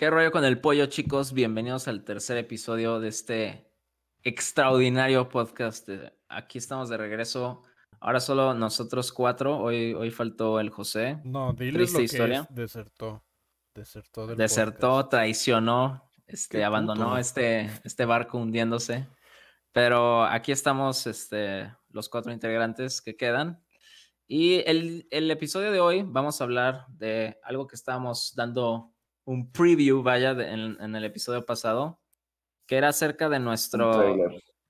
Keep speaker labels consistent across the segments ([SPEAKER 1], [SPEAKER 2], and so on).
[SPEAKER 1] ¿Qué rollo con el pollo, chicos? Bienvenidos al tercer episodio de este extraordinario podcast. Aquí estamos de regreso. Ahora solo nosotros cuatro. Hoy, hoy faltó el José.
[SPEAKER 2] No, dile lo historia. desertó. Desertó del
[SPEAKER 1] Desertó, traicionó, este, abandonó este, este barco hundiéndose. Pero aquí estamos este, los cuatro integrantes que quedan. Y el, el, episodio de hoy vamos a hablar de algo que estábamos dando un preview, vaya, en, en, el episodio pasado, que era acerca de nuestro,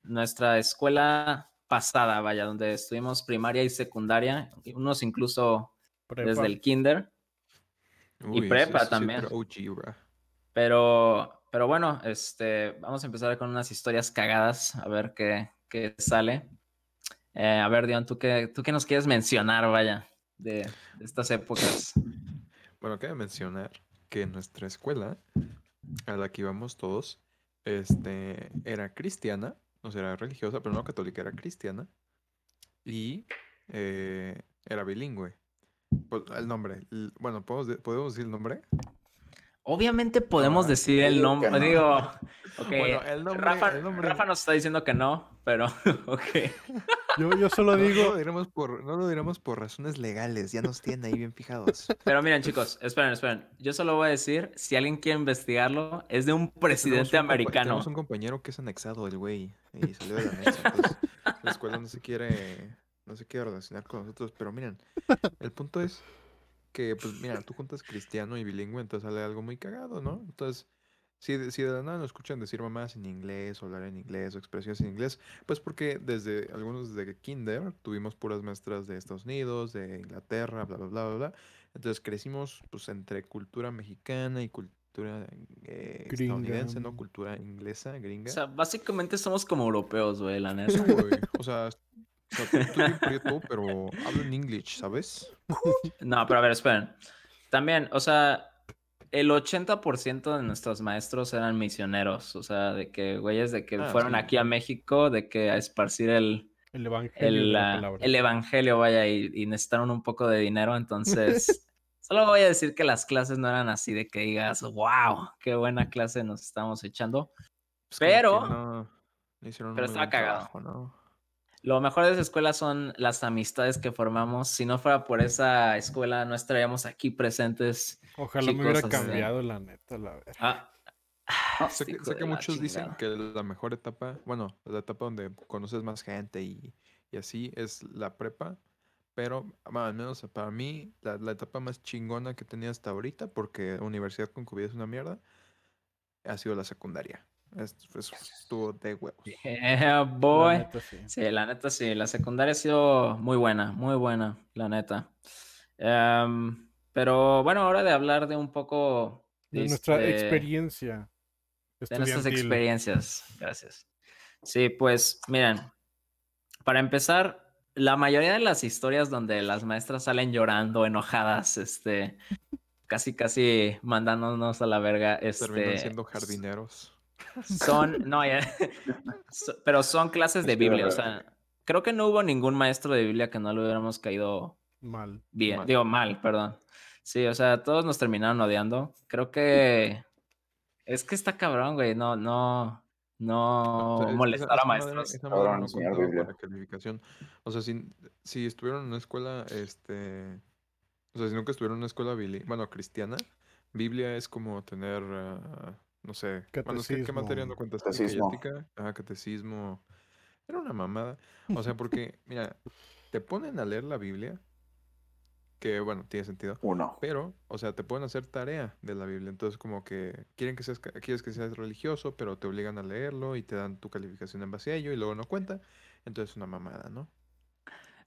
[SPEAKER 1] nuestra escuela pasada, vaya, donde estuvimos primaria y secundaria, unos incluso desde el kinder y prepa también. pero, pero bueno, este, vamos a empezar con unas historias cagadas, a ver qué, qué sale. Eh, a ver, Dion, ¿tú qué, ¿tú qué nos quieres mencionar, vaya, de, de estas épocas?
[SPEAKER 3] Bueno, quiero mencionar que nuestra escuela, a la que íbamos todos, este, era cristiana, o sea, era religiosa, pero no católica, era cristiana. Y eh, era bilingüe. Pues, el nombre, bueno, ¿podemos, ¿podemos decir el nombre?
[SPEAKER 1] Obviamente podemos decir el nombre. Digo, bueno, el nombre, Rafa, Rafa, nos está diciendo que no, pero ok.
[SPEAKER 2] Yo, yo solo digo.
[SPEAKER 3] No lo, diremos por, no lo diremos por razones legales, ya nos tienen ahí bien fijados.
[SPEAKER 1] Pero miren, chicos, esperen, esperen. Yo solo voy a decir: si alguien quiere investigarlo, es de un presidente americano.
[SPEAKER 3] Tenemos un compañero que es anexado, el güey, y salió de la mesa. la escuela no se quiere, no se quiere relacionar con nosotros, pero miren, el punto es que, pues, mira, tú juntas cristiano y bilingüe, entonces sale algo muy cagado, ¿no? Entonces, si, si de la nada no escuchan decir mamás en inglés, o hablar en inglés, o expresiones en inglés, pues porque desde algunos desde kinder tuvimos puras maestras de Estados Unidos, de Inglaterra, bla, bla, bla, bla, bla. Entonces crecimos, pues, entre cultura mexicana y cultura eh, estadounidense, ¿no? Cultura inglesa, gringa.
[SPEAKER 1] O sea, básicamente somos como europeos, güey, la neta.
[SPEAKER 3] O sea, o sea, estoy pero hablo en inglés, ¿sabes?
[SPEAKER 1] No, pero a ver, esperen. También, o sea, el 80% de nuestros maestros eran misioneros, o sea, de que güeyes de que ah, fueron aquí a México, de que a esparcir el,
[SPEAKER 2] el evangelio,
[SPEAKER 1] el, evangelio, vaya, y, necesitaron un poco de dinero, entonces solo voy a decir que las clases no eran así de que digas, wow, qué buena clase nos estamos echando, pues pero, pero estaba cagado. ¿no? Lo mejor de esa escuela son las amistades que formamos. Si no fuera por esa escuela, no estaríamos aquí presentes.
[SPEAKER 2] Ojalá me hubiera cambiado, la neta, la verdad. Ah,
[SPEAKER 3] ah, sé, que, muchos dicen que la mejor etapa, bueno, la etapa donde conoces más gente y, así es la prepa. Pero, al menos para mí, la, la, etapa más chingona que tenía hasta ahorita, porque universidad con COVID es una mierda, ha sido la secundaria. Eso estuvo de huevos.
[SPEAKER 1] Yeah, boy. sí. la neta sí. La secundaria ha sido muy buena, muy buena, la neta. Em, pero bueno, ahora de hablar de un poco
[SPEAKER 2] de, nuestra este, experiencia.
[SPEAKER 1] De nuestras experiencias. Gracias. Sí, pues miren, para empezar, la mayoría de las historias donde las maestras salen llorando, enojadas, este, casi, casi mandándonos a la verga. Este,
[SPEAKER 3] Terminan siendo jardineros.
[SPEAKER 1] Son, no, pero son clases de Biblia, o sea, creo que no hubo ningún maestro de Biblia que no le hubiéramos caído
[SPEAKER 2] mal.
[SPEAKER 1] Bien, digo mal, perdón. Sí, o sea, todos nos terminaron odiando. Creo que es que está cabrón, güey, no, no, no molestar a maestros.
[SPEAKER 3] calificación. O sea, si, si estuvieron en una escuela, este, o sea, si nunca estuvieron en una escuela, bueno, cristiana, Biblia es como tener ah, no sé, ¿qué, materia no cuentas?
[SPEAKER 4] Catecismo.
[SPEAKER 3] Ajá, catecismo. Era una mamada. O sea, porque, mira, te ponen a leer la Biblia, que bueno, tiene sentido.
[SPEAKER 4] Uno.
[SPEAKER 3] Pero, o sea, te pueden hacer tarea de la Biblia. Entonces, como que quieren que seas, quieres que seas religioso, pero te obligan a leerlo y te dan tu calificación en base a ello y luego no cuenta. Entonces, una mamada, ¿no?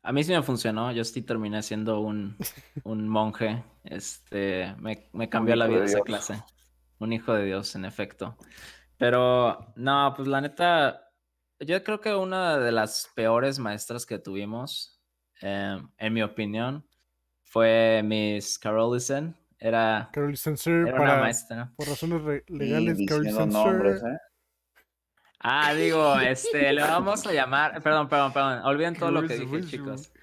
[SPEAKER 1] A mí sí me funcionó. Yo sí terminé siendo un, un monje. Este, me, me cambió la vida esa clase. Un hijo de Dios, en efecto. Pero no, pues la neta, yo creo que una de las peores maestras que tuvimos, em, en mi opinión, fue Miss Carolison. Era,
[SPEAKER 2] Carolison Sir, era una maestra. Por razones legales, Carolison Sir. ¿eh?
[SPEAKER 1] Ah, digo, este, le vamos a llamar, perdón, perdón, perdón, olviden todo lo que dije, chicos.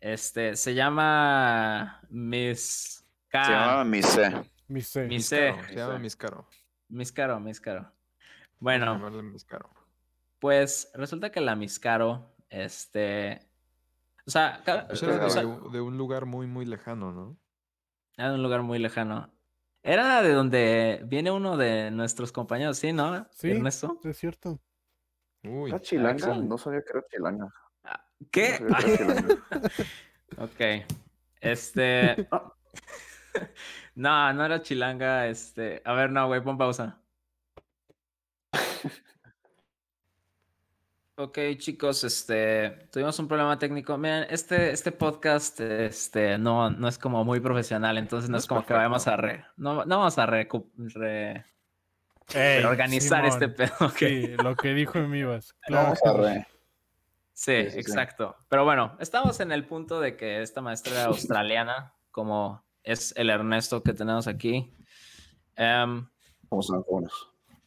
[SPEAKER 1] Este, se llama Miss
[SPEAKER 4] K. Se llama Miss C.
[SPEAKER 2] Mise.
[SPEAKER 1] Mise.
[SPEAKER 3] Se llama Miscaro.
[SPEAKER 1] Miscaro, Miscaro. Bueno. Pues resulta que la Miscaro, este. O sea,
[SPEAKER 3] de, un lugar muy, muy lejano, ¿no?
[SPEAKER 1] Era de un lugar muy lejano. Era de donde viene uno de nuestros compañeros, ¿sí, no?
[SPEAKER 2] Sí, Ernesto. es cierto.
[SPEAKER 4] Uy. ¿Era chilanga? No sabía que era chilanga.
[SPEAKER 1] Ah, ¿Qué? ok. Este. no, no era chilanga. Este. A ver, no, güey, pon pausa. Ok, chicos, este, tuvimos un problema técnico. Miren, este, este podcast, este, no, no es como muy profesional, entonces no, es como que vayamos a re, no, no vamos a re, reorganizar este pedo.
[SPEAKER 2] Sí, lo que dijo en Mivas.
[SPEAKER 4] Claro.
[SPEAKER 1] Sí, exacto. Pero bueno, estamos en el punto de que esta maestra australiana, como es el Ernesto que tenemos aquí. Um,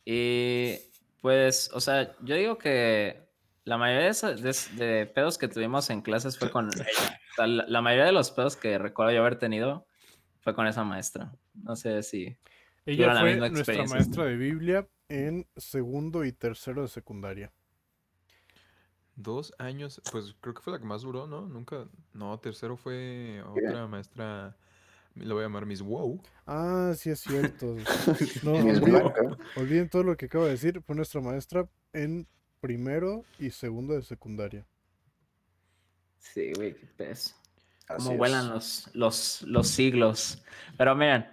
[SPEAKER 1] y pues, o sea, yo digo que la mayoría de, pedos que tuvimos en clases fue con ella. la, mayoría de los pedos que recuerdo yo haber tenido fue con esa maestra. No sé si.
[SPEAKER 2] Ella fue nuestra maestra de Biblia en segundo y tercero de secundaria.
[SPEAKER 3] Dos años, pues creo que fue la que más duró, ¿no? Nunca. No, tercero fue otra maestra. Lo voy a llamar Miss Wow.
[SPEAKER 2] Ah, sí es cierto. No, olviden, olviden todo lo que acabo de decir. Fue nuestra maestra en primero y segundo de secundaria.
[SPEAKER 1] Sí, güey, qué peso. Como vuelan los, los, los siglos. Pero miren,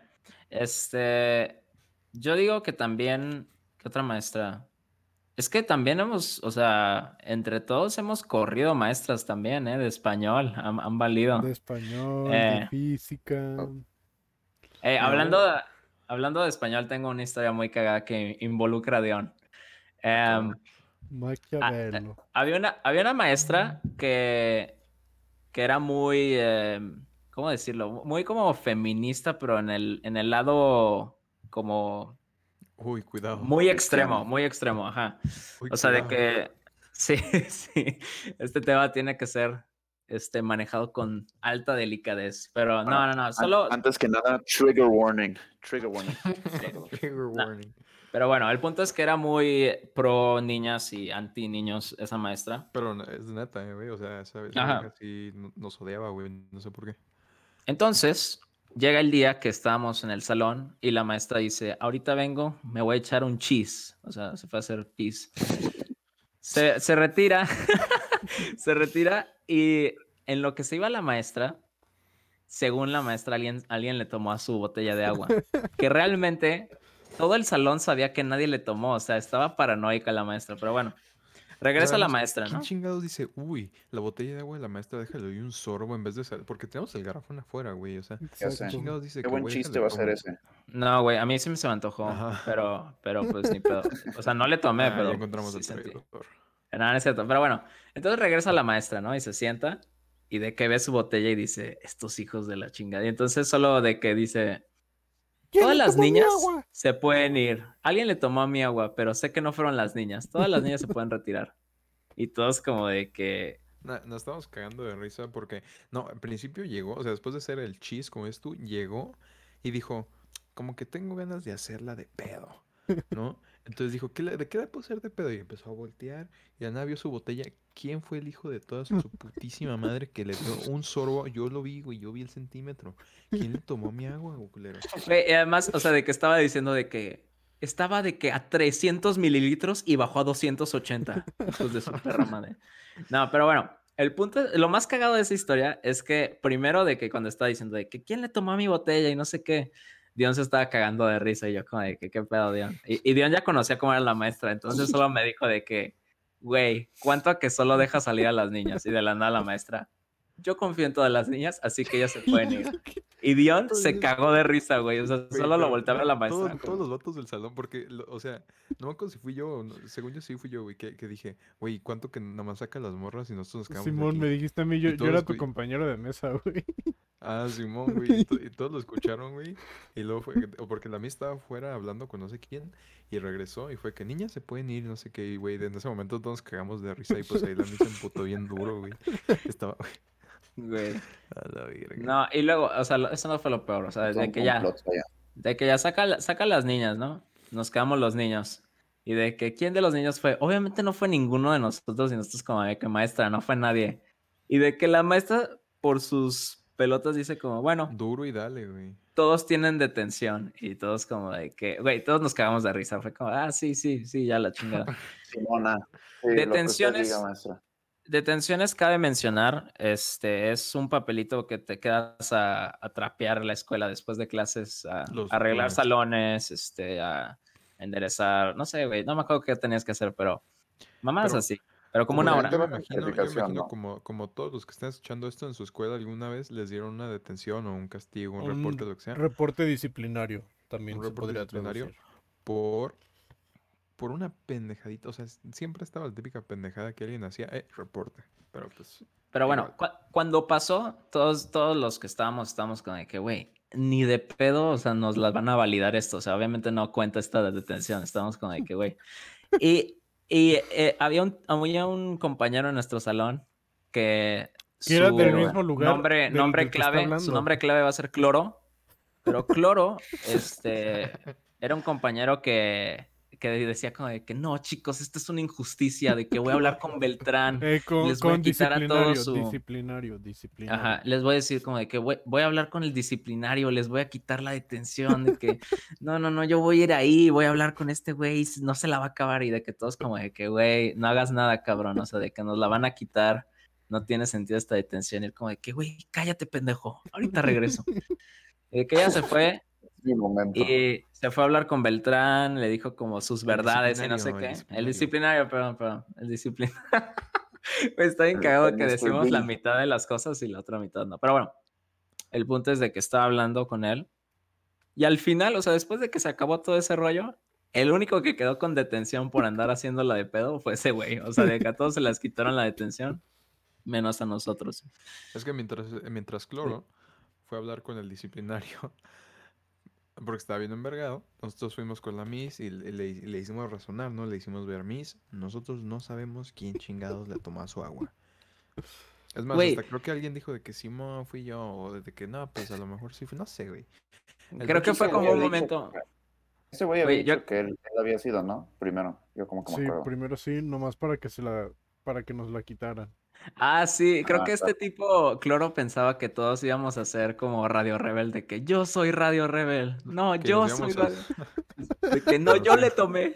[SPEAKER 1] este, yo digo que también, ¿qué otra maestra? Es que también hemos, o sea, entre todos hemos corrido maestras también, ¿eh? De español, han, valido.
[SPEAKER 2] De español, de eh, física.
[SPEAKER 1] Eh, hablando, de, hablando de español, tengo una historia muy cagada que involucra a Dion.
[SPEAKER 2] Ah,
[SPEAKER 1] había, una, había una maestra que, que era muy, em, ¿cómo decirlo? Muy como feminista, pero en el, en el lado como...
[SPEAKER 3] Uy, cuidado.
[SPEAKER 1] Muy extremo, muy extremo, ajá. o sea, de que... Sí, sí. Este tema tiene que ser este, manejado con alta delicadez. Pero no, no, no. Solo.
[SPEAKER 4] Antes que nada, trigger warning. Trigger warning.
[SPEAKER 1] trigger warning. Pero bueno, el punto es que era muy pro niñas y anti niños esa maestra.
[SPEAKER 3] Pero es neta, eh, güey. O sea, esa vez así nos odiaba, güey. No sé por qué.
[SPEAKER 1] Entonces, llega el día que estábamos en el salón y la maestra dice: Ahorita vengo, me voy a echar un cheese. O sea, se fue a hacer pis. Se, se retira. se retira y en lo que se iba la maestra, según la maestra, alguien, alguien le tomó a su botella de agua. Que realmente todo el salón sabía que nadie le tomó, o sea, estaba paranoica la maestra, pero bueno. Regresa la maestra, ¿no?
[SPEAKER 3] ¿Quién chingados dice, uy, la botella de agua de la maestra, déjale y un sorbo en vez de sal? Porque tenemos el garrafón afuera, güey, o sea.
[SPEAKER 4] ¿Quién chingados dice Qué buen chiste va a ser ese.
[SPEAKER 1] No, güey, a mí sí me se me antojó, pero, pero pues ni pedo. O sea, no le tomé, ah, pero.
[SPEAKER 3] encontramos el doctor.
[SPEAKER 1] No, no es cierto, pero bueno. Entonces regresa la maestra, ¿no? Y se sienta y de que ve su botella y dice, estos hijos de la chingada. Y entonces solo de que dice, Todas las niñas se pueden ir. Alguien le tomó a mi agua, pero sé que no fueron las niñas. Todas las niñas se pueden retirar. Y todos como de que...
[SPEAKER 3] nos estamos cagando de risa porque, no, al principio llegó, o sea, después de ser el cheese, como es tú, llegó y dijo, como que tengo ganas de hacerla de pedo, ¿no? Entonces dijo, ¿qué ¿de qué le puedo de pedo? Y empezó a voltear y Ana vio su botella. ¿Quién fue el hijo de toda su putísima madre que le dio un sorbo? Yo lo vi, güey, yo vi el centímetro. ¿Quién le tomó mi agua, culero?
[SPEAKER 1] Y además, o sea, de que estaba diciendo de que estaba de que a 300 mililitros y bajó a 280. Pues de su perra madre. No, pero bueno, el punto, lo más cagado de esa historia es que primero de que cuando estaba diciendo de que quién le tomó mi botella y no sé qué, Dion se estaba cagando de risa y yo como de que qué pedo, Dion. Y, Dion ya conocía cómo era la maestra, entonces solo me dijo de que, güey, ¿cuánto a que solo deja salir a las niñas? Y de la nada la maestra, yo confío en todas las niñas, así que ellas se pueden ir. Y Dion se cagó de risa, güey. O sea, solo lo volteaba a la maestra.
[SPEAKER 3] Todos, los vatos del salón, porque, o sea, no me acuerdo si fui yo, según yo sí fui yo, güey, que, dije, güey, ¿cuánto que nada más saca las morras y nosotros nos quedamos
[SPEAKER 2] Simón, me dijiste a mí, yo, yo era tu compañero de mesa, güey.
[SPEAKER 3] Ah, Simón, güey. Y, todos lo escucharon, güey. Y luego fue, porque la mía estaba afuera hablando con no sé quién. Y regresó y fue que niñas se pueden ir, no sé qué. Y, güey, en ese momento todos nos cagamos de risa. Y pues ahí la mía se emputó bien duro, güey. Estaba,
[SPEAKER 1] güey. A la No, y luego, o sea, eso no fue lo peor. O sea, desde que ya. De que ya saca, saca las niñas, ¿no? Nos quedamos los niños. Y de que quién de los niños fue. Obviamente no fue ninguno de nosotros y nosotros como de que maestra, no fue nadie. Y de que la maestra por sus pelotas dice como, bueno.
[SPEAKER 3] Duro y dale, güey.
[SPEAKER 1] Todos tienen detención y todos como de que, güey, todos nos cagamos de risa. Fue como, ah, sí, sí, sí, ya la chingada.
[SPEAKER 4] Simona.
[SPEAKER 1] Detenciones. Detenciones cabe mencionar, este es un papelito que te quedas a, trapear la escuela después de clases, a, arreglar salones, este, a enderezar, no sé, güey, no me acuerdo qué tenías que hacer, pero mamás así. Pero como una hora.
[SPEAKER 3] Yo me imagino, como, como todos los que están escuchando esto en su escuela alguna vez les dieron una detención o un castigo, un, reporte, lo que sea.
[SPEAKER 2] Reporte disciplinario también. Un reporte disciplinario
[SPEAKER 3] por por una pendejadita, o sea, siempre estaba la típica pendejada que alguien hacía, eh, reporte, pero pues...
[SPEAKER 1] Pero bueno, cuando pasó, todos, todos los que estábamos, estábamos con el que, güey, ni de pedo, o sea, nos las van a validar esto, o sea, obviamente no cuenta esta detención, estamos con el que, güey. Y, y eh, había, un, había un compañero en nuestro salón que...
[SPEAKER 2] Su era del mismo lugar.
[SPEAKER 1] Nombre, nombre clave, su nombre clave va a ser Cloro, pero Cloro, este, era un compañero que que decía como de que no, chicos, esto es una injusticia, de que voy a hablar con Beltrán,
[SPEAKER 2] eh, les voy a quitar a todos su... Disciplinario, disciplinario.
[SPEAKER 1] Ajá, les voy a decir como de que voy, a hablar con el disciplinario, les voy a quitar la detención, de que no, no, no, yo voy a ir ahí, voy a hablar con este güey, no se la va a acabar, y de que todos como de que, güey, no hagas nada, cabrón, o sea, de que nos la van a quitar, no tiene sentido esta detención, y él como de que, güey, cállate, pendejo, ahorita regreso. Y de que ya se fue, y se fue a hablar con Beltrán, le dijo como sus verdades y no sé qué. El disciplinario, perdón, perdón. El disciplinario. está bien cagado que decimos la mitad de las cosas y la otra mitad no. Pero bueno, el punto es de que estaba hablando con él. Y al final, o sea, después de que se acabó todo ese rollo, el único que quedó con detención por andar haciendo la de pedo fue ese güey. O sea, de que a todos se les quitaron la detención, menos a nosotros.
[SPEAKER 3] Es que mientras, mientras Cloro fue a hablar con el disciplinario, porque estaba bien envergado. Nosotros fuimos con la Miss y le, hicimos razonar, ¿no? Le hicimos ver Miss. Nosotros no sabemos quién chingados le tomó su agua. Es más, hasta creo que alguien dijo de que Simón fui yo, o de que no, pues a lo mejor sí fue, no sé, güey.
[SPEAKER 1] creo que fue como un momento.
[SPEAKER 4] Ese güey había dicho que él, había sido, ¿no? Primero, yo como que
[SPEAKER 2] me Sí, primero sí, nomás para que se la, para que nos la quitaran.
[SPEAKER 1] Ah, sí, creo que este tipo, Cloro, pensaba que todos íbamos a ser como Radio Rebel, de que yo soy Radio Rebel. No, yo soy Radio. De que no, yo le tomé.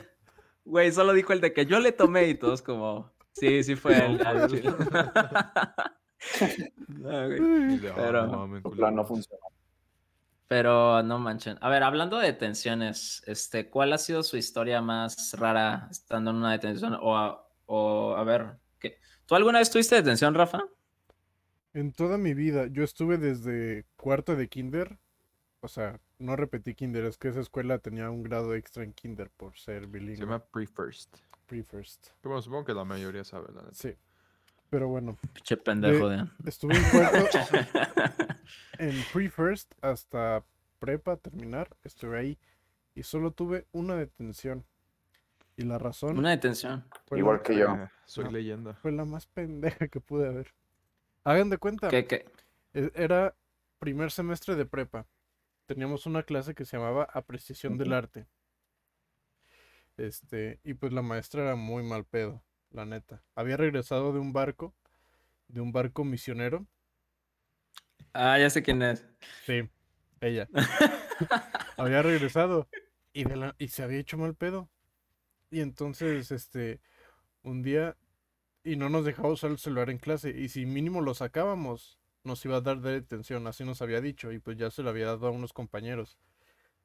[SPEAKER 1] Güey, solo dijo el de que yo le tomé y todos como, sí, sí fue él.
[SPEAKER 4] Pero, no funcionó.
[SPEAKER 1] Pero no manchen. A ver, hablando de detenciones, este, ¿cuál ha sido su historia más rara estando en una detención? O o a ver, ¿qué? ¿Tú alguna vez tuviste detención, Rafa?
[SPEAKER 2] En toda mi vida, yo estuve desde cuarto de kinder. O sea, no repetí kinder, es que esa escuela tenía un grado extra en kinder por ser bilingüe.
[SPEAKER 3] Se llama pre-first.
[SPEAKER 2] Pre-first.
[SPEAKER 3] Pero supongo que la mayoría sabe, la
[SPEAKER 2] Sí. Pero bueno.
[SPEAKER 1] Pinche pendejo de...
[SPEAKER 2] Estuve en cuarto. en pre-first hasta prepa terminar, estuve ahí. Y solo tuve una detención. Y la razón.
[SPEAKER 1] Una detención.
[SPEAKER 4] Igual que yo.
[SPEAKER 3] soy leyenda.
[SPEAKER 2] Fue la más pendeja que pude haber. Hagan de cuenta.
[SPEAKER 1] ¿Qué, qué?
[SPEAKER 2] E, era primer semestre de prepa. Teníamos una clase que se llamaba Apreciación del Arte. Este, y pues la maestra era muy mal pedo, la neta. Había regresado de un barco, de un barco misionero.
[SPEAKER 1] Ah, ya sé quién es.
[SPEAKER 2] Sí, ella. había regresado y, y se había hecho mal pedo. Y entonces, este, un día, y no nos dejaba usar el celular en clase, y si mínimo lo sacábamos, nos iba a dar de detención, así nos había dicho, y pues ya se lo había dado a unos compañeros.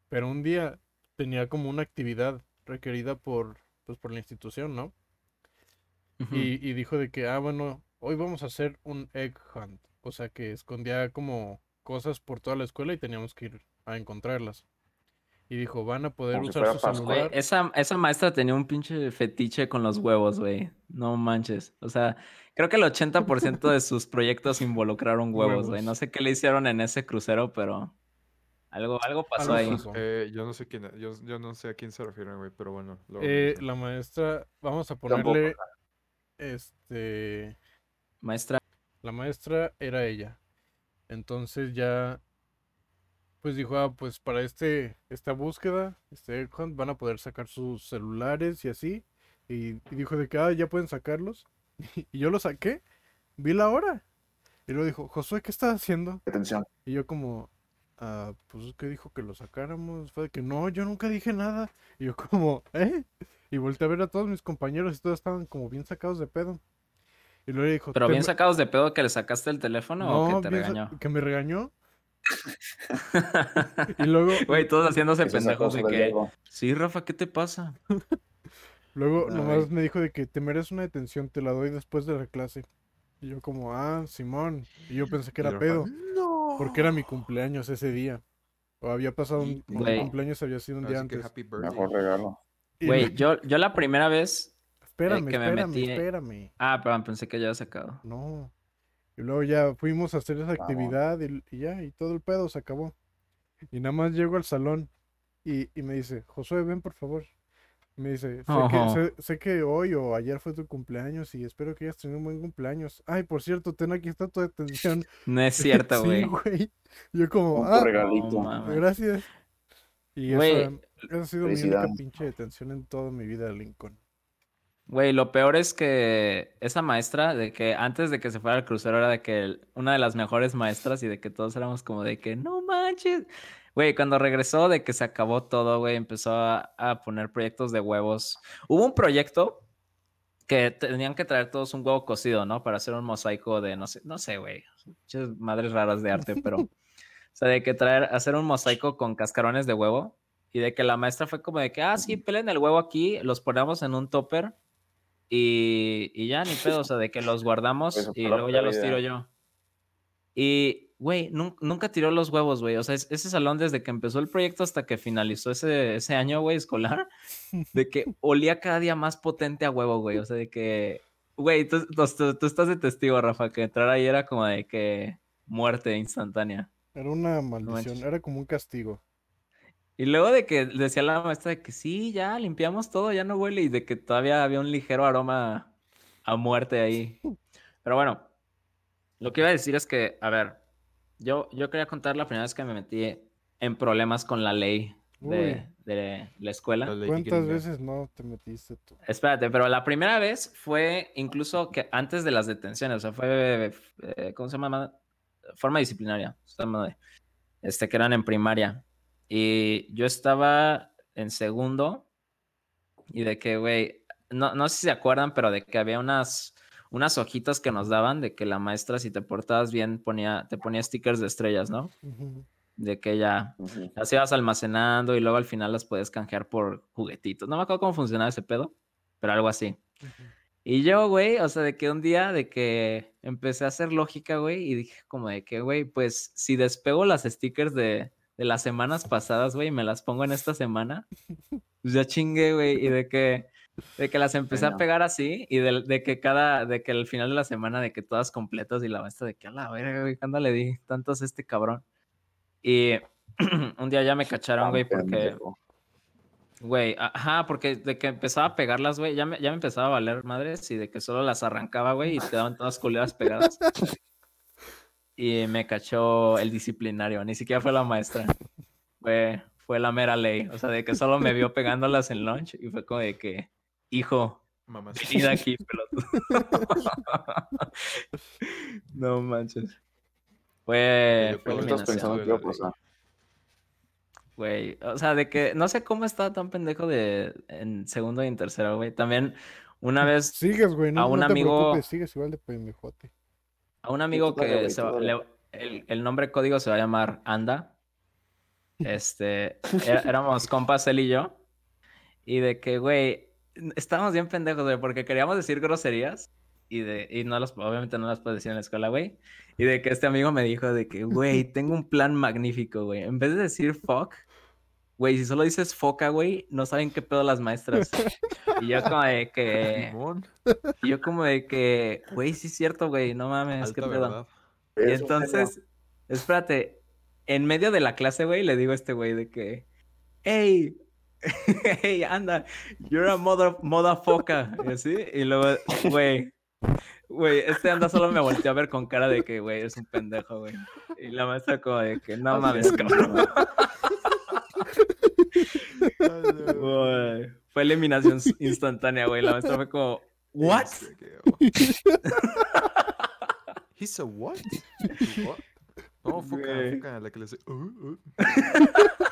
[SPEAKER 2] Pero un día tenía como una actividad requerida por, pues, por la institución, ¿no? y, y dijo de que, ah, bueno, hoy vamos a hacer un egg hunt. O sea que escondía como cosas por toda la escuela y teníamos que ir a encontrarlas y dijo, van a poder usar su celular.
[SPEAKER 1] esa, esa maestra tenía un pinche fetiche con los huevos, güey. No manches. O sea, creo que el 80% de sus proyectos involucraron huevos, güey. No sé qué le hicieron en ese crucero, pero algo, algo pasó ahí.
[SPEAKER 3] Eh, yo no sé quién, yo, yo, no sé a quién se refieren, güey, pero bueno.
[SPEAKER 2] Eh, la maestra, vamos a ponerle, este...
[SPEAKER 1] Maestra.
[SPEAKER 2] La maestra era ella. Entonces ya pues dijo, ah, pues para este, esta búsqueda, este hunt, van a poder sacar sus celulares y así. Y, y dijo de que, ah, ya pueden sacarlos. y yo lo saqué, vi la hora. Y luego dijo, Josué, ¿qué estás haciendo?
[SPEAKER 4] Atención.
[SPEAKER 2] Y yo como, ah, pues que dijo que lo sacáramos. Fue de que no, yo nunca dije nada. Y yo como, ¿eh? Y volteé a ver a todos mis compañeros y todos estaban como bien sacados de pedo. Y luego dijo,
[SPEAKER 1] Pero
[SPEAKER 2] "Te
[SPEAKER 1] bien sacados de pedo que le sacaste el teléfono o que te regañó.
[SPEAKER 2] que me regañó. Y luego,
[SPEAKER 1] Güey, todos haciéndose
[SPEAKER 4] Que se
[SPEAKER 1] pendejos de que. Sí, Rafa, ¿qué te pasa?
[SPEAKER 2] luego
[SPEAKER 3] No,
[SPEAKER 2] nomás me dijo de que te mereces una detención, te la doy después de la clase. Y yo como, ah, Simón. Y yo pensé que era
[SPEAKER 3] Rafa,
[SPEAKER 2] pedo,
[SPEAKER 3] No.
[SPEAKER 2] porque era mi cumpleaños ese día. O había pasado un, cumpleaños había sido un día
[SPEAKER 3] Así que
[SPEAKER 2] antes.
[SPEAKER 3] happy.
[SPEAKER 4] Mejor regalo.
[SPEAKER 1] Güey,
[SPEAKER 2] me-
[SPEAKER 1] yo, yo la primera vez.
[SPEAKER 2] espérame,
[SPEAKER 1] que me
[SPEAKER 2] espérame,
[SPEAKER 1] metí-
[SPEAKER 2] espérame.
[SPEAKER 1] Ah, perdón, pensé que ya había sacado.
[SPEAKER 2] No. Y luego ya fuimos a hacer esa
[SPEAKER 4] Vamos.
[SPEAKER 2] actividad y, y ya, y todo el pedo se acabó. Y nada más llego al salón y, y me dice, Josué, ven por favor. Y me dice, sé, que, sé, sé que hoy o ayer fue tu cumpleaños y espero que hayas tenido un buen cumpleaños. Ay, por cierto, ten aquí está tu detención.
[SPEAKER 1] No es cierto,
[SPEAKER 2] Sí,
[SPEAKER 1] güey.
[SPEAKER 2] güey. Yo como, ah,
[SPEAKER 4] regalito.
[SPEAKER 1] No, mames.
[SPEAKER 2] gracias. Y
[SPEAKER 1] Güey,
[SPEAKER 2] esa, esa ha sido mi única pinche detención en toda mi vida Lincoln.
[SPEAKER 1] Güey, lo peor es que esa maestra, de que antes de que se fuera al crucero, era de que una de las mejores maestras y de que todos éramos como de que no manches. Güey, cuando regresó de que se acabó todo, güey, empezó a, a poner proyectos de huevos. Hubo un proyecto que tenían que traer todos un huevo cocido, ¿no? Para hacer un mosaico de, no sé, no sé, güey. Muchas madres raras de arte, pero. o sea, de que traer, hacer un mosaico con cascarones de huevo. Y de que la maestra fue como de que, ah, sí, pelen el huevo aquí, los ponemos en un topper y, y ya, ni pedo, o sea, de que los guardamos y luego ya los tiro yo. Y, güey, nun- nunca tiró los huevos, güey. O sea, es- ese salón desde que empezó el proyecto hasta que finalizó ese, ese año, güey, escolar, de que olía cada día más potente a huevo, güey. O sea, de que, güey, tú, tú- estás de testigo, Rafa, que entrar ahí era como de que muerte instantánea.
[SPEAKER 2] Era una maldición, era como un castigo.
[SPEAKER 1] Y luego de que decía la maestra de que sí, ya limpiamos todo, ya no huele, y de que todavía había un ligero aroma a muerte ahí. Pero bueno, lo que iba a decir es que, a ver, yo, yo quería contar la primera vez que me metí en problemas con la ley de, de la escuela.
[SPEAKER 2] ¿Cuántas veces no te metiste tú?
[SPEAKER 1] Espérate, pero la primera vez fue incluso que antes de las detenciones, o sea, fue, eh, ¿cómo se llama? Forma disciplinaria, este, que eran en primaria. Y yo estaba en segundo y de que, güey, no, no sé si se acuerdan, pero de que había unas, unas hojitas que nos daban de que la maestra, si te portabas bien, ponía, te ponía stickers de estrellas, ¿no? De que ya las ibas almacenando y luego al final las puedes canjear por juguetitos. No me acuerdo cómo funcionaba ese pedo, pero algo así. Y yo, güey, o sea, de que un día de que empecé a hacer lógica, güey, y dije como de que, güey, pues si despego las stickers de, de las semanas pasadas, güey, y me las pongo en esta semana, pues ya chingué, güey, y de que, de que las empecé a pegar así, y de, de que cada, de que al final de la semana, de que todas completas, y la maestra de que, a la verga, güey, ¿cuándo le di tantos a este cabrón? Y un día ya me cacharon, güey, porque... Güey, ajá, porque de que empezaba a pegarlas, güey, ya me, ya me empezaba a valer madres y de que solo las arrancaba, güey, y quedaban todas culeras pegadas. Y me cachó el disciplinario, ni siquiera fue la maestra. Fue, fue la mera ley. O sea, de que solo me vio pegándolas en lunch y fue como de que, hijo,
[SPEAKER 3] Mamá.
[SPEAKER 1] venid aquí, pelotudo. no manches. Fue, fue
[SPEAKER 3] creo que
[SPEAKER 4] ¿Qué estás
[SPEAKER 1] eliminación.
[SPEAKER 4] pensando que iba a pasar?
[SPEAKER 1] Güey, o sea, de que no sé cómo estaba tan pendejo de en segundo y en tercero, güey. También una vez
[SPEAKER 2] Sigues, güey, no,
[SPEAKER 1] a un
[SPEAKER 2] no te
[SPEAKER 1] amigo-
[SPEAKER 2] sigues igual de pendejote.
[SPEAKER 1] A un amigo que se le- el, el nombre código se va a llamar Anda. Este, é- éramos compas él y yo. Y de que, güey, estábamos bien pendejos, güey, porque queríamos decir groserías y de y no las obviamente no las puedes decir en la escuela, güey. Y de que este amigo me dijo de que, güey, tengo un plan magnífico, güey. En vez de decir fuck, güey, si solo dices foca, güey, no saben qué pedo las maestras. Y yo como de que y yo como de que, güey, sí es cierto, güey, no mames, qué pedo.
[SPEAKER 3] verdad.
[SPEAKER 1] Y entonces, espérate, en medio de la clase, güey, le digo a este güey de que, hey, hey, anda, you're a mother, motherfucker, y así, y luego, güey, Güey, este anda solo me volteó a ver con cara de que, güey, eres un pendejo, güey. Y la maestra como de que, no mames, cabrón. Fue eliminación instantánea, güey. La maestra fue como, ¿what?
[SPEAKER 3] He's a what? what? No, foca, foca, la que le hace. Uh, uh".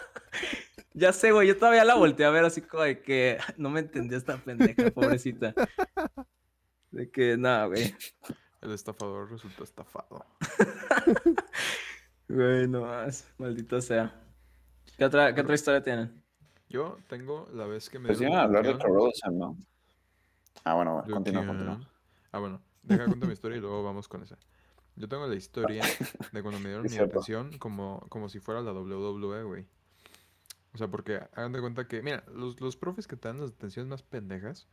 [SPEAKER 1] Ya sé, güey, yo todavía la volteé a ver así como de que no me entendió esta pendeja, pobrecita. De que nada, güey.
[SPEAKER 3] El estafador resultó estafado.
[SPEAKER 1] güey, no más, maldito sea. ¿Qué otra, ¿qué otra historia tienen?
[SPEAKER 3] Yo tengo la vez que me.
[SPEAKER 4] Pues a hablar de Corrosion, ¿no? Ah, bueno, continúa, continúa.
[SPEAKER 3] Ah, bueno, deja contar mi historia y luego vamos con esa. Yo tengo la historia de cuando me dieron mi atención como, como si fuera la WWE, güey. O sea, porque hagan de cuenta que, mira, los, los profes que te dan las atenciones más pendejas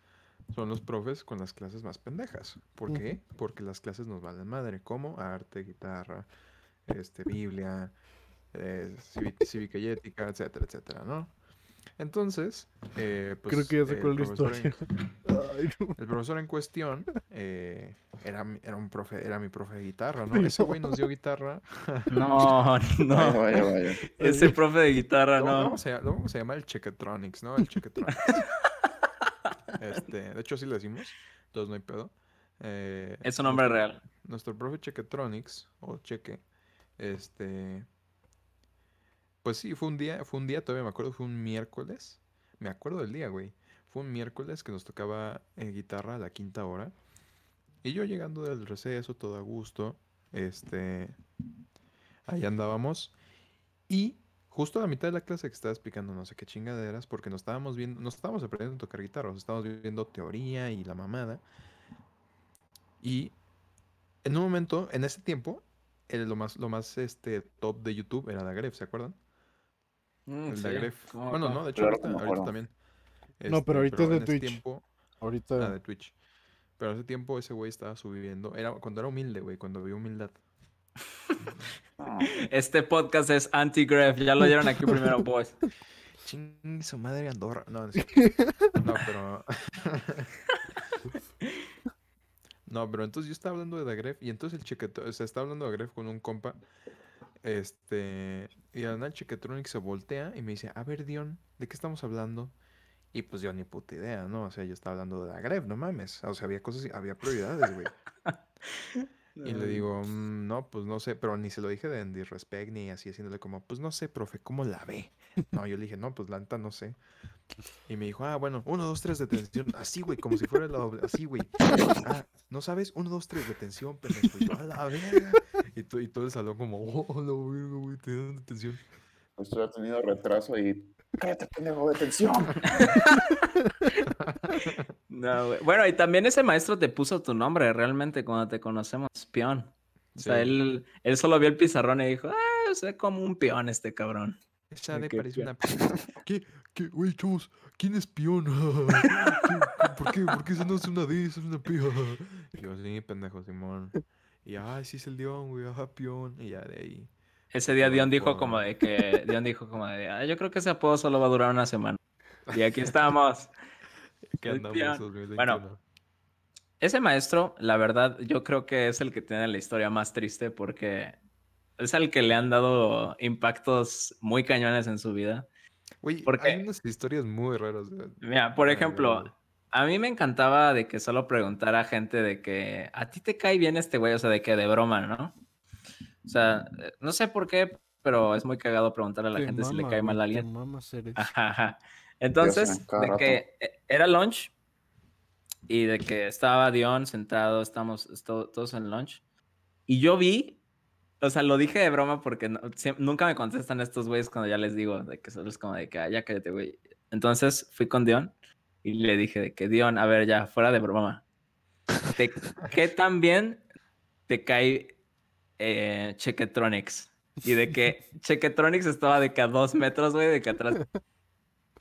[SPEAKER 3] son los profes con las clases más pendejas. ¿Por qué? Porque las clases nos valen madre, como arte, guitarra, este, Biblia, eh, cívica y ética, etcétera, etcétera, ¿no? Entonces, eh, pues,
[SPEAKER 2] Creo que ya sé cuál es la historia.
[SPEAKER 3] El profesor en cuestión eh, era, era, un profe, era mi profe de guitarra, ¿no? Ese güey nos dio guitarra.
[SPEAKER 1] No, no. Vaya, vaya, Ese profe de guitarra, no. Lo
[SPEAKER 3] vamos, a, lo vamos a llamar el Chequetronics, ¿no? El Chequetronics. este, de hecho, así le decimos. Entonces no hay pedo.
[SPEAKER 1] Eh, es un nombre real.
[SPEAKER 3] Nuestro profe Chequetronics, o Cheque, este pues sí, fue un día, fue un día, todavía me acuerdo, fue un miércoles. Me acuerdo del día, güey. Fue un miércoles que nos tocaba eh, guitarra a la quinta hora. Y yo llegando del receso, todo a gusto. Este. Ahí andábamos. Y justo a la mitad de la clase que estaba explicando no sé qué chingaderas, porque nos estábamos viendo, nos estábamos aprendiendo a tocar guitarra, nos estábamos viendo teoría y la mamada. Y en un momento, en ese tiempo, lo más, lo más este, top de YouTube era Dagref, ¿se acuerdan? Mm, el de Gref. Bueno, no, de hecho ahorita, también.
[SPEAKER 2] no, pero ahorita es de Twitch.
[SPEAKER 3] Tiempo...
[SPEAKER 2] Ahorita.
[SPEAKER 3] Ah, de Twitch. Pero hace tiempo ese güey estaba subiendo. Era cuando era humilde, güey, cuando vio humildad.
[SPEAKER 1] este podcast es anti-Gref, ya lo dieron aquí primero, boys.
[SPEAKER 3] Ching su madre Andorra. No, no, no pero. no, pero entonces yo estaba hablando de Dagref y entonces el chiquito, o sea, estaba hablando de Dagref con un compa este, y al Chequetronic se voltea y me dice, a ver, Dion, ¿de qué estamos hablando? Y pues yo ni puta idea, ¿no? O sea, yo estaba hablando de la greve, no mames. O sea, había cosas, había prioridades, güey. y le digo, mm, no, pues no sé, pero ni se lo dije de disrespect ni así, haciéndole como, pues no sé, profe, ¿cómo la ve? No, yo le dije, no, pues la neta no sé. Y me dijo, ah, bueno, uno, dos, tres, detención. Así, güey, como si fuera la así, güey. Ah, ¿no sabes? Uno, dos, tres, detención, pendejo. Y yo, a la verga. Y, y todo el salón como, oh, la verga, güey, te dan detención.
[SPEAKER 4] Esto ha tenido retraso y cállate, pendejo, detención.
[SPEAKER 1] no, güey. Bueno, y también ese maestro te puso tu nombre realmente cuando te conocemos, peón. O sea, él, él solo vio el pizarrón y dijo, ah, o sea, como un peón este cabrón.
[SPEAKER 3] Esa me parece una... ¿Qué? ¿Qué? Güey, chavos, ¿quién es peón? ¿Por qué? ¿Por qué eso no es una D, eso es una P? Y yo, sí, pendejo, Simón. Y, ay, sí es el Dion, güey, ajá, peón. Y ya de ahí.
[SPEAKER 1] Ese día Dion dijo como de que, Dion dijo como de, ah, yo creo que ese apodo solo va a durar una semana. Y aquí estamos.
[SPEAKER 3] ¿Qué andamos,
[SPEAKER 1] bueno, ese maestro, la verdad, yo creo que es el que tiene la historia más triste porque es el que le han dado impactos muy cañones en su vida.
[SPEAKER 3] Güey, porque, hay unas historias muy raras.
[SPEAKER 1] Mira, por ejemplo, a mí me encantaba de que solo preguntara a gente de que a ti te cae bien este güey, o sea, de que de broma, ¿no? O sea, no sé por qué, pero es muy cagado preguntarle a la gente si le cae mal a alguien. Ajá, Entonces, de que e, era lunch y de que estaba Dion sentado, estamos todos en lunch. Y yo vi o sea, lo dije de broma porque nunca me contestan estos güeyes cuando ya les digo de que solo es como de que, ah, ya cállate, güey. Entonces fui con Dion y le dije de que, Dion, a ver, ya, fuera de broma. ¿Qué tan bien te cae eh, Chequetronics? Y de que Chequetronics estaba de que a dos metros, güey, de que atrás.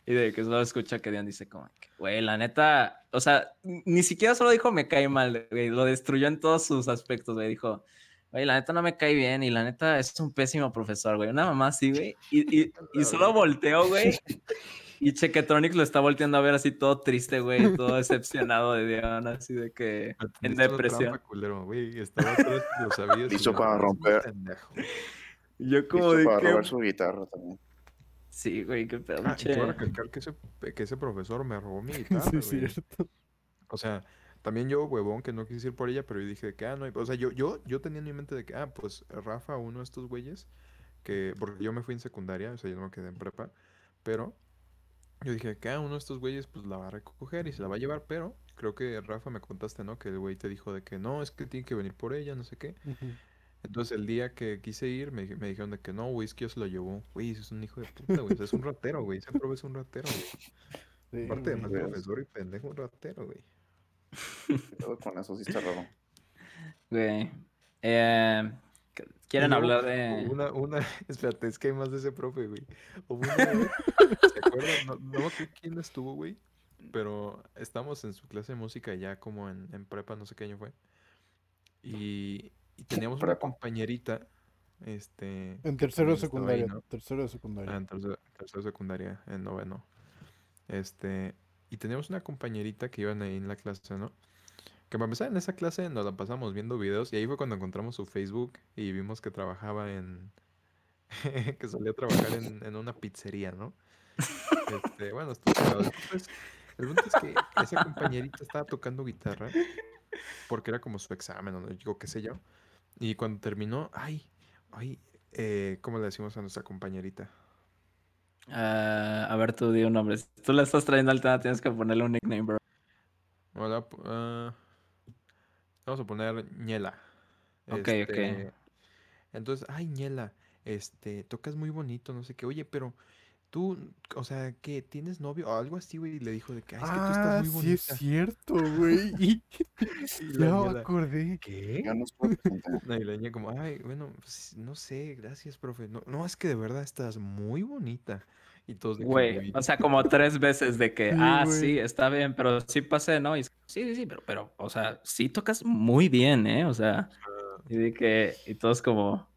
[SPEAKER 1] Y de que solo escucha que Dion dice como, güey, la neta, o sea, ni siquiera solo dijo me cae mal, güey, lo destruyó en todos sus aspectos, güey, dijo, Güey, la neta no me cae bien y la neta es un pésimo profesor, güey. Una mamá así, güey. Y, y, y solo volteó, güey. Y Chequetronics lo está volteando a ver así todo triste, güey, todo decepcionado de Diana, así de que en depresión.
[SPEAKER 4] Hizo para romper.
[SPEAKER 1] Yo como de
[SPEAKER 4] para robar su guitarra también.
[SPEAKER 1] Sí, güey, qué pedo.
[SPEAKER 3] Ah, quiero recalcar que ese, que ese profesor me robó mi guitarra,
[SPEAKER 2] Sí,
[SPEAKER 3] güey.
[SPEAKER 2] cierto.
[SPEAKER 3] O sea, también yo, huevón, que no quise ir por ella, pero yo dije que, ah, no, hay- o sea, yo, yo, yo tenía en mi mente de que, ah, pues Rafa, uno de estos güeyes, que, porque yo me fui en secundaria, o sea, yo no me quedé en prepa, pero yo dije que, ah, uno de estos güeyes, pues la va a recoger y se la va a llevar, pero creo que Rafa me contaste, ¿no? Que el güey te dijo de que no, es que tiene que venir por ella, no sé qué. Entonces el día que quise ir, me, me dijeron de que no, güey, es que yo se lo llevó. Güey, es un hijo de puta, güey, es un ratero, güey, ese profe es un ratero, güey.
[SPEAKER 2] Sí,
[SPEAKER 3] Aparte de más profesor y pendejo, un ratero, güey.
[SPEAKER 4] Todo con eso sí está raro.
[SPEAKER 1] Güey. Eh, ¿Quieren hablar de...?
[SPEAKER 3] Una, una, espérate, es que hay más de ese profe, güey. Hubo una ¿se acuerdan? No, no sé quién estuvo, güey, pero estábamos en su clase de música ya como en, en prepa, no sé qué año fue. Y, y teníamos una compañerita, este...
[SPEAKER 2] En tercero de
[SPEAKER 3] ahí,
[SPEAKER 2] secundaria.
[SPEAKER 3] ¿no?
[SPEAKER 2] Tercero de
[SPEAKER 3] Ah,
[SPEAKER 2] secundaria.
[SPEAKER 3] en tercero, tercero de secundaria, en noveno. Este, y teníamos una compañerita que iban ahí en la clase, ¿no? Que para empezar en esa clase nos la pasamos viendo videos y ahí fue cuando encontramos su Facebook y vimos que trabajaba en... que solía trabajar en, en una pizzería, ¿no? Este, bueno, estuvo cagado. El punto es- que esa compañerita estaba tocando guitarra porque era como su examen o no digo qué sé yo. Y cuando terminó, ay, ay, eh, ¿cómo le decimos a nuestra compañerita?
[SPEAKER 1] Ah, a ver, tú di un nombre. Si tú la estás trayendo al tema, tienes que ponerle un nickname, bro.
[SPEAKER 3] Hola, ah, vamos a poner Ñela.
[SPEAKER 1] Ok, ok.
[SPEAKER 3] Este, Entonces, ay, Ñela, este, tocas muy bonito, no sé qué. Oye, pero tú, o sea, ¿qué? ¿Tienes novio? O algo así, güey. Y le dijo de que, ay, es que tú
[SPEAKER 2] Ah,
[SPEAKER 3] estás muy
[SPEAKER 2] sí
[SPEAKER 3] bonita.
[SPEAKER 2] es cierto, güey. Y
[SPEAKER 3] Y la Ñela,
[SPEAKER 2] acordé.
[SPEAKER 3] ¿qué?
[SPEAKER 4] No,
[SPEAKER 3] y la niña como, ay, bueno, pues, no sé, gracias, profe. No, no, es que de verdad estás muy bonita. Y todos de
[SPEAKER 1] Güey,
[SPEAKER 3] "Güey,
[SPEAKER 1] o sea, como tres veces de que,
[SPEAKER 2] Sí,
[SPEAKER 1] ah,
[SPEAKER 2] güey.
[SPEAKER 1] sí, está bien, pero sí pasé, ¿no? Y, sí, sí, sí, pero, pero, o sea, sí tocas muy bien, ¿eh? O sea, y de que, y todos como,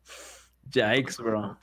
[SPEAKER 1] yikes, bro.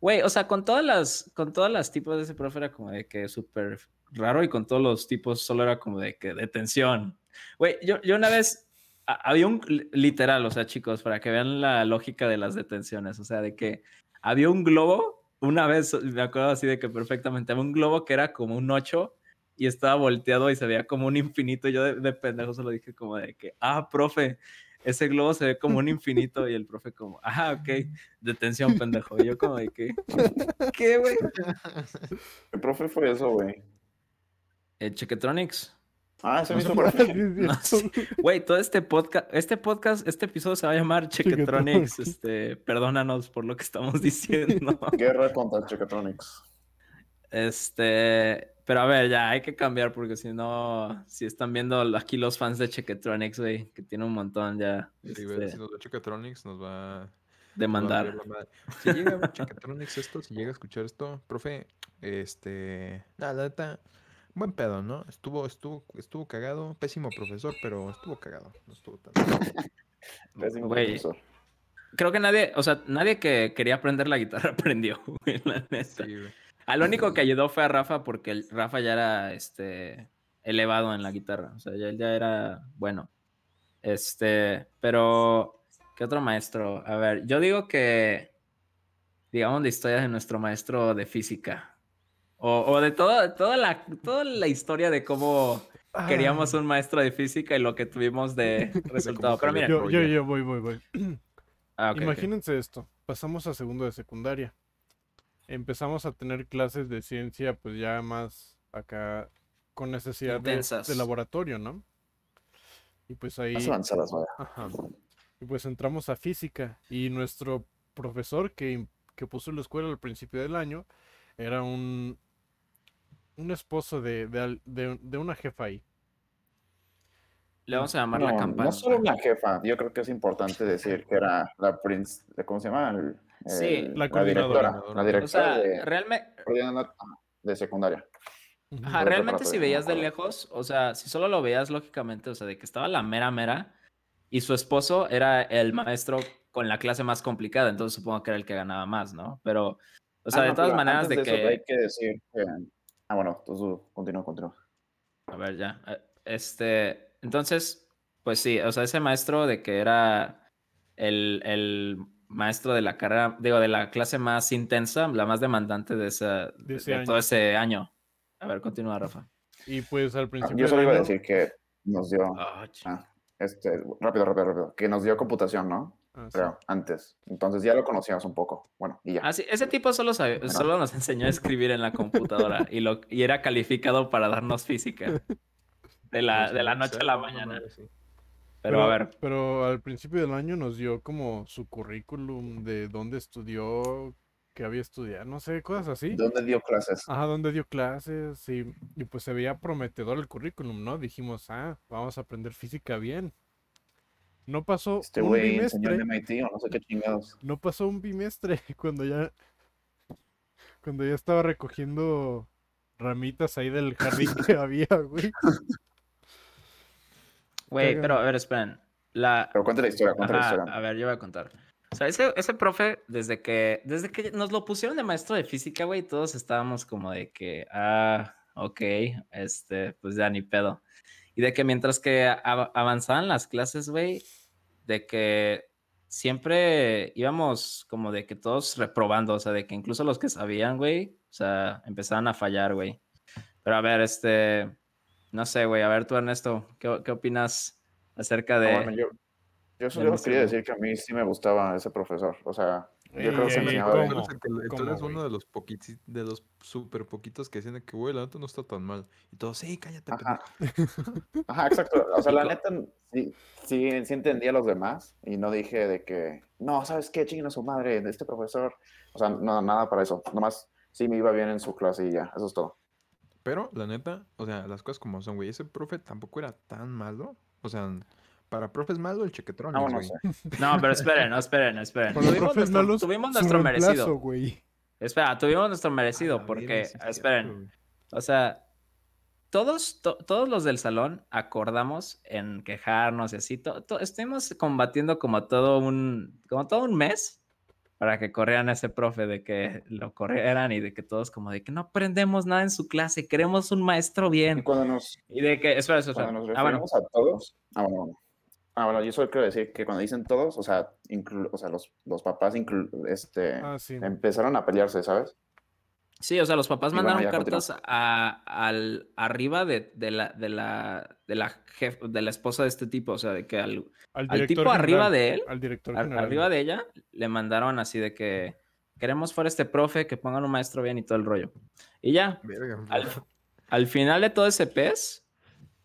[SPEAKER 1] Güey, o sea, con todas las, con todas las tipos de ese profe era como de que súper raro y con todos los tipos solo era como de que detención. Güey, yo, yo una vez, a- había un, li- literal, o sea, chicos, para que vean la lógica de las detenciones, o sea, de que había un globo, una vez, me acuerdo así de que perfectamente, había un globo que era como un 8 y estaba volteado y se veía como un infinito. Yo de, de pendejo solo dije como de que, ah, profe, ese globo se ve como un infinito y el profe como, ah, ok, detención, pendejo. Y yo como de que, ¿qué, güey?
[SPEAKER 4] ¿Qué profe fue eso, güey?
[SPEAKER 1] Eh, Chequetronics.
[SPEAKER 4] Ah,
[SPEAKER 1] No
[SPEAKER 4] mismo
[SPEAKER 1] sé por. Güey, todo este podcast, este podcast, este episodio se va a llamar Chequetronics.
[SPEAKER 2] Chequetronics.
[SPEAKER 1] Este, perdónanos por lo que estamos diciendo.
[SPEAKER 4] Guerra contra Checatronics.
[SPEAKER 1] Este, pero a ver, ya hay que cambiar porque si no, si están viendo aquí los fans de Chequetronics, güey, que tiene un montón ya
[SPEAKER 3] Sí,
[SPEAKER 1] este,
[SPEAKER 3] si nos ve Checatronics, nos va, nos va a
[SPEAKER 1] demandar.
[SPEAKER 3] Si llega a ver Checatronics esto, si llega a escuchar esto, profe, este, nada, la neta, buen pedo, ¿no? Estuvo, estuvo, estuvo cagado, pésimo profesor, pero estuvo cagado, no estuvo tan.
[SPEAKER 4] Pésimo
[SPEAKER 1] Güey.
[SPEAKER 4] profesor.
[SPEAKER 1] Creo que nadie, o sea, nadie que quería aprender la guitarra aprendió, güey, la neta.
[SPEAKER 3] Sí, güey.
[SPEAKER 1] Al único que ayudó fue a Rafa porque el- Rafa ya era este elevado en la guitarra, o sea, ya, él ya era bueno. Este, pero ¿qué otro maestro? A ver, yo digo que digamos la historia de nuestro maestro de física o, o de toda toda la toda la historia de cómo queríamos
[SPEAKER 2] Ah,
[SPEAKER 1] un maestro de física y lo que tuvimos de resultado. Pero mira,
[SPEAKER 2] Yo, yo, voy, voy, voy.
[SPEAKER 1] ah.
[SPEAKER 2] Imagínense esto. Pasamos a segundo de secundaria. Empezamos a tener clases de ciencia, pues ya más acá con necesidad de, laboratorio, ¿no? Y pues ahí.
[SPEAKER 4] Más avanzadas, vaya.
[SPEAKER 2] Ajá. Y pues entramos a física. Y nuestro profesor que, que puso la escuela al principio del año era un, un esposo de, de, de- de una jefa ahí.
[SPEAKER 1] Le vamos a llamar
[SPEAKER 4] No,
[SPEAKER 1] la campana.
[SPEAKER 4] no solo una jefa, yo creo que es importante decir que era la prince, ¿cómo se llama? El-
[SPEAKER 1] Sí,
[SPEAKER 4] el-
[SPEAKER 2] la
[SPEAKER 4] la
[SPEAKER 2] coordinadora.
[SPEAKER 4] directora, la
[SPEAKER 1] O
[SPEAKER 4] directora
[SPEAKER 1] sea,
[SPEAKER 4] de,
[SPEAKER 1] realmente
[SPEAKER 4] coordinadora de secundaria.
[SPEAKER 1] Ajá, realmente si veías de lejos, o sea, si solo lo veías lógicamente, o sea, de que estaba la mera mera y su esposo era el maestro con la clase más complicada, entonces supongo que era el que ganaba más, ¿no? Pero, o sea,
[SPEAKER 4] Ah,
[SPEAKER 1] de todas maneras
[SPEAKER 4] antes
[SPEAKER 1] de
[SPEAKER 4] eso,
[SPEAKER 1] que...
[SPEAKER 4] hay que decir que Ah, bueno, entonces continúa, continúa.
[SPEAKER 1] A ver, ya. eh, Este, entonces, pues sí, o sea, ese maestro de que era el, el maestro de la carrera, digo, de la clase más intensa, la más demandante de, esa,
[SPEAKER 2] De ese
[SPEAKER 1] de todo ese año. A ver, continúa, Rafa.
[SPEAKER 2] Y pues al
[SPEAKER 4] Ah,
[SPEAKER 2] principio
[SPEAKER 4] Yo solo iba a decir que nos dio,
[SPEAKER 1] ch-
[SPEAKER 4] ah, este, rápido, rápido, rápido, que nos dio computación, ¿no?
[SPEAKER 2] Ah, sí.
[SPEAKER 4] Creo, antes. Entonces ya lo conocíamos un poco. Bueno, y ya.
[SPEAKER 1] Ah, sí, ese tipo solo, sabe- solo nos enseñó a escribir en la computadora y, lo, y era calificado para darnos física. De la, de la noche a la mañana. Pero a ver,
[SPEAKER 2] Pero al principio del año nos dio como su currículum de dónde estudió, que había estudiado, no sé, cosas así.
[SPEAKER 4] ¿Dónde dio clases?
[SPEAKER 2] Ajá, dónde dio clases y, y pues se veía prometedor el currículum, ¿no? Dijimos, ah, vamos a aprender física bien. No pasó
[SPEAKER 4] Este
[SPEAKER 2] un
[SPEAKER 4] güey enseñó
[SPEAKER 2] bimestre,
[SPEAKER 4] MIT o no sé qué chingados.
[SPEAKER 2] no pasó un bimestre cuando ya, cuando ya estaba recogiendo ramitas ahí del jardín que había, güey.
[SPEAKER 1] güey, pero a ver, esperen. La,
[SPEAKER 4] Pero cuéntale la historia, cuéntale la historia.
[SPEAKER 1] a ver, yo voy a contar. O sea, ese, ese profe, desde que, desde que nos lo pusieron de maestro de física, güey, todos estábamos como de que, ah, ok, este, pues ya ni pedo. Y de que mientras que av- avanzaban las clases, güey, de que siempre íbamos como de que todos reprobando, o sea, de que incluso los que sabían, güey, o sea, empezaban a fallar, güey. Pero a ver, este, no sé, güey, a ver tú, Ernesto, ¿qué, qué opinas acerca de...
[SPEAKER 4] bueno, yo, yo solo quería decir que a mí sí me gustaba ese profesor. O sea, yo creo que
[SPEAKER 2] ¿Cómo,
[SPEAKER 3] eres uno de los poquitos, de los super poquitos que dicen que, güey, la neta no está tan mal. Y todos, sí, cállate,
[SPEAKER 4] Ajá.
[SPEAKER 3] pendejo".
[SPEAKER 4] Ajá, exacto. O sea, la neta, sí, sí, sí entendía a los demás y no dije de que, no, ¿sabes qué? Chinguen a su madre de este profesor. O sea, no, nada para eso. Nomás sí me iba bien en su clase y ya, eso es todo.
[SPEAKER 3] Pero, la neta, o sea, las cosas como son, güey. Ese profe tampoco era tan malo. O sea, para profes malo el chequetrón,
[SPEAKER 4] Ah,
[SPEAKER 3] güey.
[SPEAKER 4] sí.
[SPEAKER 1] No, pero esperen, no, esperen, esperen. Tuvimos nuestro, tuvimos nuestro merecido.
[SPEAKER 2] güey.
[SPEAKER 1] Espera, tuvimos nuestro
[SPEAKER 3] A
[SPEAKER 1] merecido
[SPEAKER 3] la
[SPEAKER 1] porque,
[SPEAKER 3] es
[SPEAKER 1] esperen,
[SPEAKER 3] cierto,
[SPEAKER 1] o sea, todos, to- todos los del salón acordamos en quejarnos y así. to- to- estuvimos combatiendo como todo un, como todo un mes para que corrieran a ese profe, de que lo corrieran y de que todos como de que no aprendemos nada en su clase, queremos un maestro
[SPEAKER 4] Y
[SPEAKER 1] bien.
[SPEAKER 4] cuando nos,
[SPEAKER 1] Y de que, espera, espera,
[SPEAKER 4] cuando nos
[SPEAKER 1] espera. Ah, bueno,
[SPEAKER 4] referimos a todos, ah, bueno, bueno. Ah, bueno, yo solo quiero decir que cuando dicen todos, o sea, inclu- o sea los, los papás inclu- este,
[SPEAKER 2] Ah, sí.
[SPEAKER 4] empezaron a pelearse, ¿sabes?
[SPEAKER 1] Sí, o sea, los papás
[SPEAKER 4] Y bueno,
[SPEAKER 1] mandaron
[SPEAKER 4] continúa.
[SPEAKER 1] cartas a, al, arriba de, de la, de, la, de, la jef- de la esposa de este tipo, o sea, de que al,
[SPEAKER 2] Al
[SPEAKER 1] al tipo
[SPEAKER 2] director
[SPEAKER 1] arriba
[SPEAKER 2] general,
[SPEAKER 1] de él,
[SPEAKER 2] Al director
[SPEAKER 1] ar-
[SPEAKER 2] general.
[SPEAKER 1] arriba de ella, le mandaron así de que queremos fuera este profe, que pongan un maestro bien y todo el rollo. Y ya,
[SPEAKER 3] Verga,
[SPEAKER 1] al final de todo ese pez,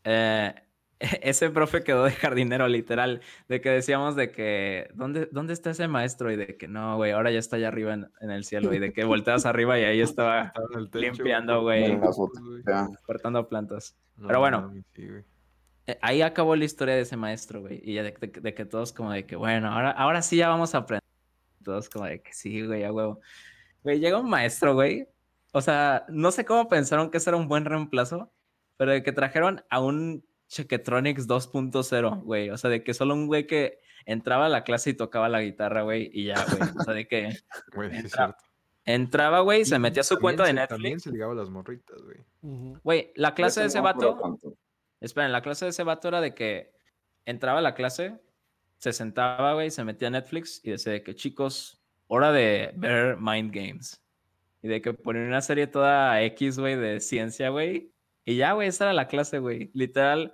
[SPEAKER 1] eh, ese profe quedó de jardinero, literal, de que decíamos de que, ¿dónde, ¿dónde está ese maestro? Y de que no, güey, ahora ya está allá arriba en, en el cielo, y de que volteas arriba y ahí estaba limpiando,
[SPEAKER 3] güey,
[SPEAKER 1] cortando plantas.
[SPEAKER 3] No
[SPEAKER 1] Pero bueno.
[SPEAKER 3] sí.
[SPEAKER 1] Eh, Ahí acabó la historia de ese maestro, güey. Y ya de, de- de que todos como de que, bueno, ahora, ahora sí ya vamos a aprender. Todos como de que sí, güey, a huevo. Güey, llega un maestro, güey. O sea, no sé cómo pensaron que ese era un buen reemplazo, pero de que trajeron a un Chequetronics 2.0, güey. O sea, de que solo un güey que entraba a la clase y tocaba la guitarra, güey, y ya, güey. O sea, de que
[SPEAKER 3] Güey, sí es cierto.
[SPEAKER 1] entraba, güey, se metía a su cuenta de
[SPEAKER 3] se- También
[SPEAKER 1] Netflix.
[SPEAKER 3] se ligaba a las morritas, güey.
[SPEAKER 1] Güey, la clase de ese vato. Esperen, la clase de ese vato era de que entraba a la clase, se sentaba, güey, se metía a Netflix y decía de que, chicos, hora de ver Mind Games. Y de que ponía una serie toda X, güey, de ciencia, güey. Y ya, güey, esa era la clase, güey. Literal,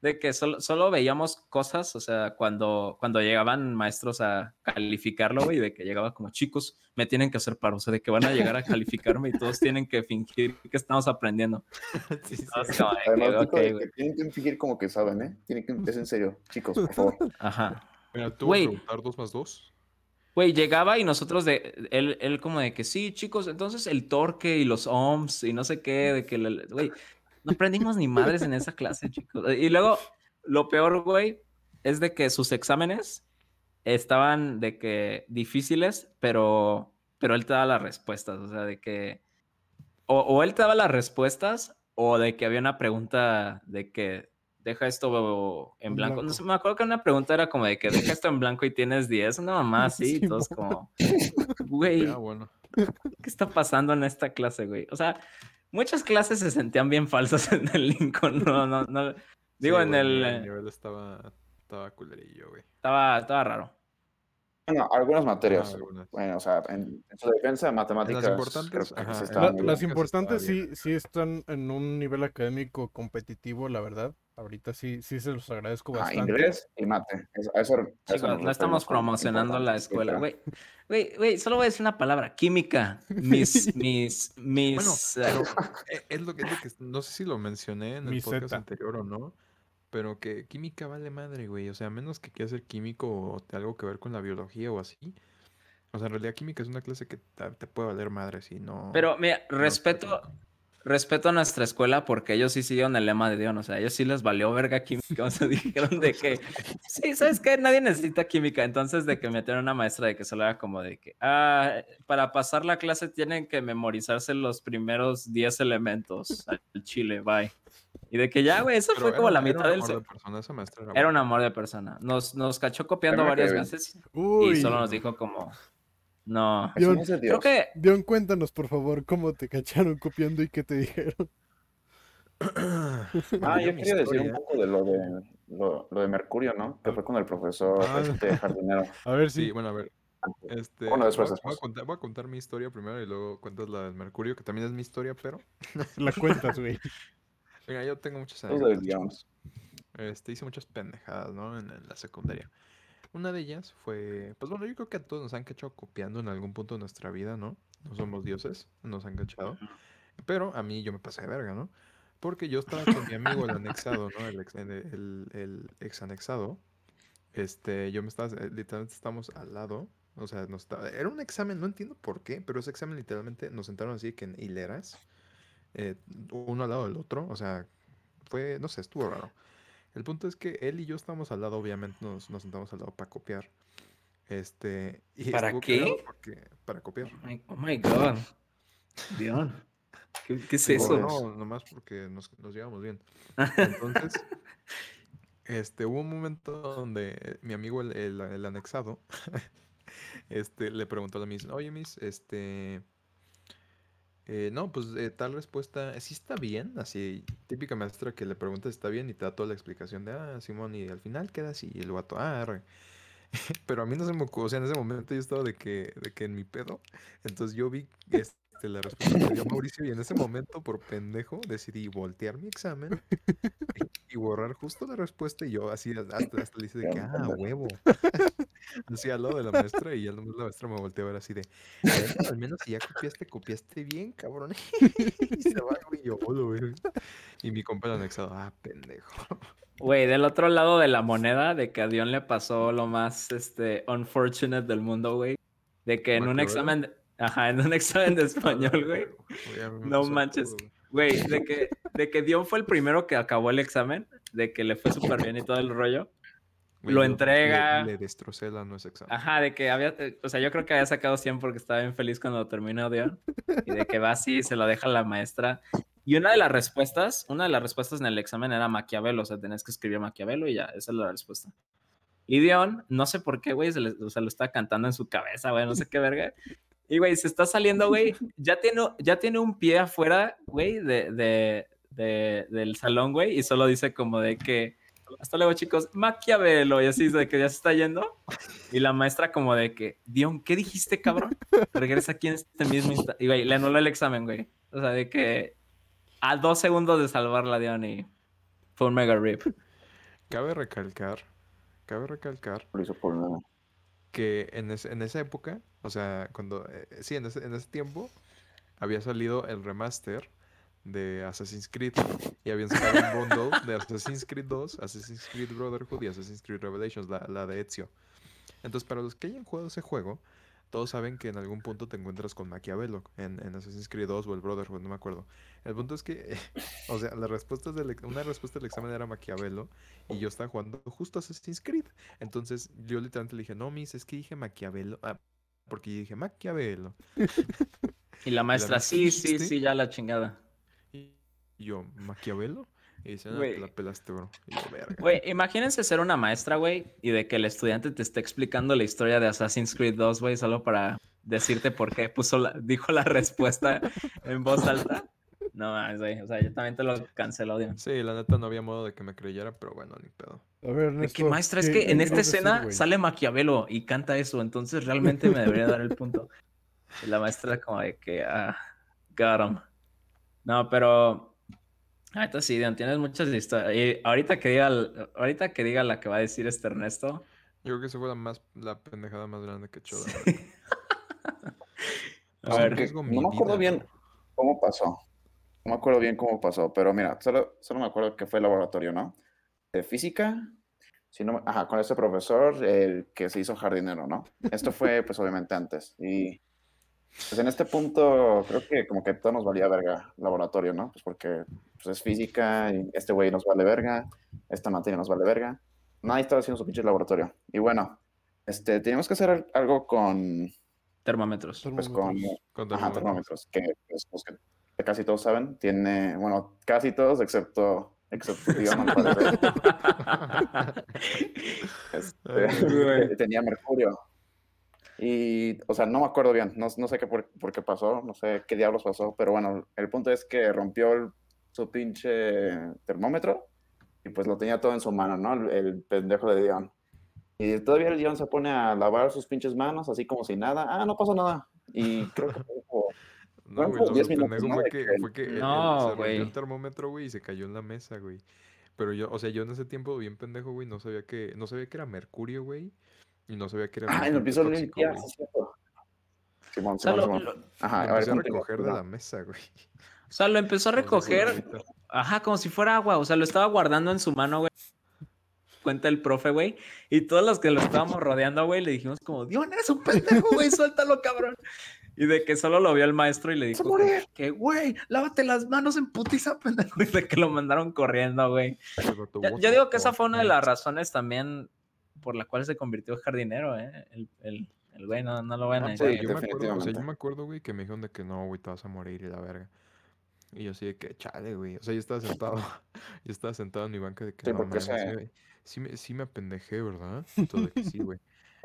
[SPEAKER 1] de que solo, solo veíamos cosas, o sea, cuando, cuando llegaban maestros a calificarlo, güey, de que llegaba como, chicos, me tienen que hacer paro, o sea, de que van a llegar a calificarme y todos tienen que fingir que estamos aprendiendo.
[SPEAKER 3] Sí, sí,
[SPEAKER 1] que,
[SPEAKER 4] Además,
[SPEAKER 1] "Ok,
[SPEAKER 4] tipo de
[SPEAKER 1] güey".
[SPEAKER 4] que tienen que fingir como que saben, ¿eh? Tienen que, es en serio, chicos, por favor.
[SPEAKER 1] Ajá.
[SPEAKER 3] Mira, tú
[SPEAKER 1] Güey.
[SPEAKER 3] vas a preguntar dos más dos.
[SPEAKER 1] Güey, llegaba y nosotros de él, él como de que sí, chicos, entonces el torque y los ohms y no sé qué, de que, güey, no aprendimos ni madres en esa clase, chicos. Y luego, lo peor, güey, es de que sus exámenes estaban de que difíciles, pero, pero él te daba las respuestas, o sea, de que, o, o él te daba las respuestas o de que había una pregunta de que deja esto en
[SPEAKER 2] En
[SPEAKER 1] blanco. No
[SPEAKER 2] blanco.
[SPEAKER 1] sé, me acuerdo que una pregunta era como de que deja esto en blanco y tienes 10, una mamá así, y todos como, güey,
[SPEAKER 3] Ah, bueno.
[SPEAKER 1] ¿qué está pasando en esta clase, güey? O sea, muchas clases se sentían bien falsas en el Lincoln. No, no, no. Digo,
[SPEAKER 3] Sí,
[SPEAKER 1] en el.
[SPEAKER 3] El nivel estaba, estaba culerillo, güey.
[SPEAKER 1] Estaba, estaba raro.
[SPEAKER 4] Bueno, algunas materias.
[SPEAKER 3] Ah, algunas.
[SPEAKER 4] Bueno, o sea, en, en su defensa, matemáticas.
[SPEAKER 3] importantes,
[SPEAKER 4] creo sí
[SPEAKER 2] La- las
[SPEAKER 3] importantes
[SPEAKER 2] sí, sí están en un nivel académico competitivo, la verdad. Ahorita sí, sí se los agradezco
[SPEAKER 4] Ah,
[SPEAKER 2] bastante.
[SPEAKER 4] inglés y mate. Eso, a eso, a eso
[SPEAKER 1] no estamos promocionando la escuela, güey. Güey, güey, solo voy a decir una palabra, química. Mis, mis, mis.
[SPEAKER 3] Bueno, pero eh, es lo que, es lo que- no sé si lo mencioné en el
[SPEAKER 2] Mi
[SPEAKER 3] podcast
[SPEAKER 2] zeta.
[SPEAKER 3] anterior o no, pero que química vale madre, güey. O sea, a menos que quieras ser químico o te- algo que ver con la biología o así. O sea, en realidad química es una clase que te, te puede valer madre si no.
[SPEAKER 1] Pero mira,
[SPEAKER 3] no
[SPEAKER 1] respeto, respeto a nuestra escuela porque ellos sí siguieron el lema de Dios. O sea, ellos sí les valió verga química. O sea, dijeron de que, sí, ¿sabes qué? Nadie necesita química. Entonces, de que metieron una maestra de que solo era como de que, ah, para pasar la clase tienen que memorizarse los primeros 10 elementos al chile, bye. Y de que ya, güey, eso
[SPEAKER 3] Pero
[SPEAKER 1] fue como
[SPEAKER 3] era-
[SPEAKER 1] la
[SPEAKER 3] era un
[SPEAKER 1] mitad del...
[SPEAKER 3] amor
[SPEAKER 1] se-
[SPEAKER 3] de persona, esa maestra era
[SPEAKER 1] Era un amor de persona. Nos, nos cachó copiando varias veces
[SPEAKER 2] Uy,
[SPEAKER 1] y solo nos dijo como, no.
[SPEAKER 2] Dion,
[SPEAKER 1] Creo
[SPEAKER 4] Dios.
[SPEAKER 1] que
[SPEAKER 2] Dion, cuéntanos, por favor, cómo te cacharon copiando y qué te dijeron.
[SPEAKER 4] Ah, yo quería decir un poco de lo de, lo, lo de Mercurio, ¿no? Que fue con el profesor
[SPEAKER 2] Ah.
[SPEAKER 4] este, jardinero.
[SPEAKER 2] A ver
[SPEAKER 3] Sí,
[SPEAKER 2] si.
[SPEAKER 3] bueno, a ver. Este,
[SPEAKER 4] Bueno, después,
[SPEAKER 3] voy a
[SPEAKER 4] después.
[SPEAKER 3] contar, voy a contar mi historia primero y luego cuentas la del Mercurio, que también es mi historia, pero.
[SPEAKER 2] la cuentas, güey.
[SPEAKER 3] Mira, yo tengo muchas anécdotas. Este, hice muchas pendejadas, ¿no? En, en la secundaria. Una de ellas fue, pues bueno, yo creo que a todos nos han cachado copiando en algún punto de nuestra vida, ¿no? No somos dioses, nos han cachado. Pero a mí yo me pasé de verga, ¿no? Porque yo estaba con mi amigo el anexado, ¿no? El ex, el, el- el ex anexado. Este, yo me estaba, eh, literalmente estamos al lado. O sea, nos estaba, era un examen, no entiendo por qué, pero ese examen literalmente nos sentaron así que en hileras, eh, uno al lado del otro. O sea, fue, no sé, estuvo raro. El punto es que él y yo estábamos al lado, obviamente nos, nos sentamos al lado para copiar. Este, y
[SPEAKER 1] ¿Para qué?
[SPEAKER 3] porque, para copiar.
[SPEAKER 1] Oh my, oh my God. Dion. ¿Qué, qué es eso?
[SPEAKER 3] No, nomás porque nos, nos llevamos bien. Entonces, este, hubo un momento donde mi amigo, el, el- el anexado, este, le preguntó a la Miss, oye, Miss, este, eh, no, pues eh, tal respuesta, ¿sí está bien? Así, típica maestra que le pregunta si está bien y te da toda la explicación de, ah, Simón, y al final queda así, y el vato, ah, arre". Pero a mí no se me ocurrió, o sea, en ese momento yo estaba de que, de que en mi pedo, entonces yo vi este, la respuesta que dio Mauricio y en ese momento, por pendejo, decidí voltear mi examen y, y borrar justo la respuesta y yo así hasta, hasta le hice de que, ah, huevo. Así al lado de la maestra y ya la maestra me volteó a ver así de, "Bueno, al menos si ya copiaste, copiaste bien, cabrón. y se va, y yo, "Hola, güey". Y mi compa el anexado, ah, pendejo.
[SPEAKER 1] Güey, del otro lado de la moneda, de que a Dion le pasó lo más este, unfortunate del mundo, güey. De que en un examen, de- ajá, en un examen de español, güey. No manches.
[SPEAKER 3] güey.
[SPEAKER 1] De que, de que Dion fue el primero que acabó el examen, de que le fue súper bien y todo el rollo.
[SPEAKER 3] Güey,
[SPEAKER 1] Lo
[SPEAKER 3] yo le-
[SPEAKER 1] entrega.
[SPEAKER 3] Le, destrocé la nuez examen.
[SPEAKER 1] Ajá, de que había, eh, o sea, yo creo que había sacado 100 porque estaba bien feliz cuando terminó Dion. Y de que va así y se lo deja la maestra. Y una de las respuestas, una de las respuestas en el examen era Maquiavelo, o sea, tenés que escribir Maquiavelo y ya, esa es la respuesta. Y Dion, no sé por qué, güey, se, o sea, lo está cantando en su cabeza, güey, no sé qué verga. Y, güey, se está saliendo, güey, ya tiene, ya tiene un pie afuera, güey, de- del salón, güey, y solo dice como de que, hasta luego, chicos, Maquiavelo, y así, de que ya se está yendo. Y la maestra como de que, Dion, ¿qué dijiste, cabrón? Regresa aquí en este mismo instante. Y, güey, le anuló el examen, güey. O sea, de que a dos segundos de salvarla, Dion, y fue un mega rip.
[SPEAKER 3] Cabe recalcar, cabe recalcar
[SPEAKER 4] Lo hizo por nada.
[SPEAKER 3] que en, ese- en esa época, o sea, cuando, eh, sí, en ese, en ese tiempo, había salido el remaster de Assassin's Creed y habían sacado un bundle de Assassin's Creed 2, Assassin's Creed Brotherhood y Assassin's Creed Revelations, la, la de Ezio. Entonces, para los que hayan jugado ese juego, todos saben que en algún punto te encuentras con Maquiavelo en, en Assassin's Creed 2 o el Brotherhood, no me acuerdo. El punto es que, o sea, la respuesta del, una respuesta del examen era Maquiavelo y yo estaba jugando justo Assassin's Creed. Entonces, yo literalmente le dije, no, mis, es que dije Maquiavelo. Ah, porque yo dije Maquiavelo.
[SPEAKER 1] Y la maestra,
[SPEAKER 3] maestra,
[SPEAKER 1] sí, sí,
[SPEAKER 3] ¿dijiste?
[SPEAKER 1] sí, ya la chingada.
[SPEAKER 3] Y yo, ¿Maquiavelo? Y dice, no, te la pelaste, bro. Y yo, verga.
[SPEAKER 1] Güey, imagínense ser una maestra, güey, y de que el estudiante te esté explicando la historia de Assassin's Creed 2, güey, solo para decirte por qué puso la, dijo la respuesta en voz alta. No mames, güey. O sea, yo también te lo cancelo, Dios.
[SPEAKER 3] Sí, la neta no había modo de que me creyera, pero bueno, ni pedo.
[SPEAKER 2] A ver,
[SPEAKER 1] De que,
[SPEAKER 2] Ernesto,
[SPEAKER 1] maestra, es
[SPEAKER 2] ¿qué-
[SPEAKER 1] que
[SPEAKER 2] qué
[SPEAKER 1] en esta
[SPEAKER 2] decir,
[SPEAKER 1] escena sale Maquiavelo y canta eso, entonces realmente me debería dar el punto. Y la maestra como de que, ah, got 'em. No, pero ahorita sí, Dion, tienes muchas historias. Y ahorita que diga, ahorita que diga la que va a decir este Ernesto,
[SPEAKER 3] Yo creo que esa fue la, más, la pendejada más grande que he hecho.
[SPEAKER 1] a
[SPEAKER 3] No,
[SPEAKER 1] ver,
[SPEAKER 4] no me acuerdo
[SPEAKER 3] vida,
[SPEAKER 4] bien
[SPEAKER 3] bro.
[SPEAKER 4] cómo pasó. No me acuerdo bien cómo pasó, pero mira, solo, solo me acuerdo que fue el laboratorio, ¿no? De física, si no, ajá, con ese profesor, el que se hizo jardinero, ¿no? Esto fue, pues, obviamente antes. Y, pues, en este punto, creo que como que todo nos valía verga laboratorio, ¿no? Pues porque pues, es física y este güey nos vale verga, esta materia nos vale verga. Nadie estaba haciendo su pinche laboratorio. Y bueno, este, teníamos que hacer al- algo con,
[SPEAKER 1] termómetros.
[SPEAKER 4] pues, con
[SPEAKER 2] Termómetros.
[SPEAKER 3] Con
[SPEAKER 4] Ajá,
[SPEAKER 3] termómetros.
[SPEAKER 4] termómetros, que pues, que casi todos saben, tiene, bueno, casi todos, excepto, excepto parecer, este, tenía mercurio. Y, o sea, no me acuerdo bien, no, no sé qué por, por qué pasó, no sé qué diablos pasó, pero bueno, el punto es que rompió el- su pinche termómetro y pues lo tenía todo en su mano, ¿no? El, el pendejo de Dion. Y todavía el Dion se pone a lavar sus pinches manos, así como si nada. Ah, no pasó nada. Y creo que fue
[SPEAKER 3] No, güey,
[SPEAKER 4] como
[SPEAKER 3] lo,
[SPEAKER 4] 10
[SPEAKER 3] lo
[SPEAKER 4] minutos,
[SPEAKER 3] pendejo
[SPEAKER 4] ¿no?
[SPEAKER 3] fue que,
[SPEAKER 4] que-
[SPEAKER 3] fue que el- el-
[SPEAKER 1] No,
[SPEAKER 3] se rompió
[SPEAKER 1] güey.
[SPEAKER 3] el termómetro, güey, y se cayó en la mesa, güey. Pero yo, o sea, yo en ese tiempo, bien pendejo, güey, no sabía que, no sabía que era mercurio, güey. Y no sabía que era
[SPEAKER 4] Ah, lo empezó a
[SPEAKER 3] tóxico,
[SPEAKER 4] limpiar,
[SPEAKER 3] güey.
[SPEAKER 4] sí, es cierto. Simón,
[SPEAKER 1] O sea,
[SPEAKER 4] Simón,
[SPEAKER 1] lo-
[SPEAKER 4] Simón.
[SPEAKER 1] lo-
[SPEAKER 4] Ajá,
[SPEAKER 3] Lo
[SPEAKER 4] a ver,
[SPEAKER 3] empecé a
[SPEAKER 4] continúa,
[SPEAKER 3] recoger de la mesa, güey.
[SPEAKER 1] O sea, lo empezó a recoger, ajá, como si fuera agua. O sea, lo estaba guardando en su mano, güey. Cuenta el profe, güey. Y todos los que lo estábamos rodeando, güey, le dijimos como, Dion, eres un pendejo, güey, suéltalo, cabrón. Y de que solo lo vio el maestro y le dijo que, güey, lávate las manos en putiza, pendejo. Y de que lo mandaron corriendo, güey. Yo,
[SPEAKER 3] "What
[SPEAKER 1] yo
[SPEAKER 3] the
[SPEAKER 1] digo que esa fue una de
[SPEAKER 3] man?"
[SPEAKER 1] las razones también por la cual se convirtió en jardinero, ¿eh? El, el, el güey, no, no lo van a
[SPEAKER 3] Ah,
[SPEAKER 4] Sí,
[SPEAKER 3] güey, yo me acuerdo, o sea,
[SPEAKER 4] definitivamente.
[SPEAKER 3] yo me acuerdo, güey, que me dijeron de que no, güey, te vas a morir y la verga. Y yo así de que, chale, güey. O sea, yo estaba sentado, yo estaba sentado en mi banca de que,
[SPEAKER 4] Sí,
[SPEAKER 3] no
[SPEAKER 4] ese-
[SPEAKER 3] güey, sí me, sí me apendejé, ¿verdad? Que sí, güey.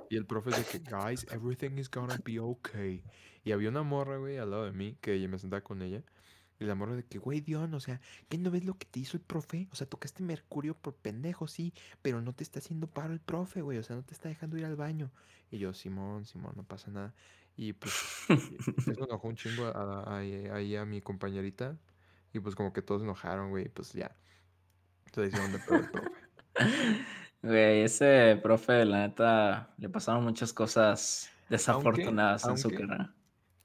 [SPEAKER 3] Y el profe de que, guys, everything is gonna be okay. Y había una morra, güey, al lado de mí, que ella me sentaba con ella. Y la morra de que, güey, Dion, o sea, ¿qué no ves lo que te hizo el profe? O sea, tocaste mercurio por pendejo, sí, pero no te está haciendo paro el profe, güey. O sea, no te está dejando ir al baño. Y yo, Simón, Simón, no pasa nada. Y pues, eso enojó un chingo a, a- ahí- a mi compañerita. Y pues como que todos se enojaron, güey, pues ya. Se hicieron de pedo al profe.
[SPEAKER 1] Güey, ese profe, la neta, le pasaron muchas cosas desafortunadas en su carrera.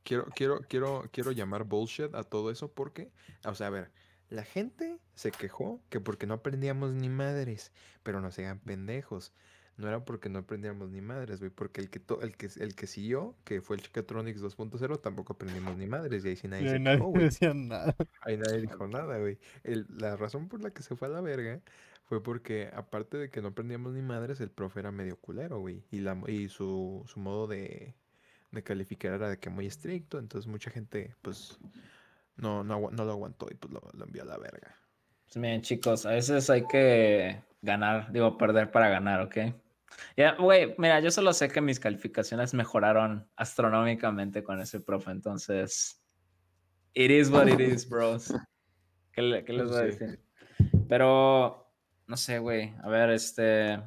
[SPEAKER 3] Quiero, quiero, quiero, quiero llamar bullshit a todo eso porque, o sea, a ver, la gente se quejó que porque no aprendíamos ni madres, pero no se hagan pendejos. No era porque no aprendíamos ni madres, güey, porque el que, to- el que, el que siguió, que fue el Chicatronics 2.0, tampoco aprendimos ni madres, y ahí sí nadie
[SPEAKER 2] Y
[SPEAKER 3] se
[SPEAKER 2] nadie
[SPEAKER 3] quejó, güey.
[SPEAKER 2] decía nada.
[SPEAKER 3] Ahí nadie dijo nada, güey. La razón por la que se fue a la verga fue porque, aparte de que no aprendíamos ni madres, el profe era medio culero, güey. Y, la, y su, su modo de, de calificar era de que muy estricto. Entonces, mucha gente, pues, no, no, no lo aguantó y pues lo, lo envió a la verga.
[SPEAKER 1] Pues miren, chicos, a veces hay que ganar, digo, perder para ganar, ¿ok? Ya, güey, mira, yo solo sé que mis calificaciones mejoraron astronómicamente con ese profe, entonces. It is what it is, bros. ¿Qué, le- qué les voy a decir? Pero, no sé, güey. A ver, este.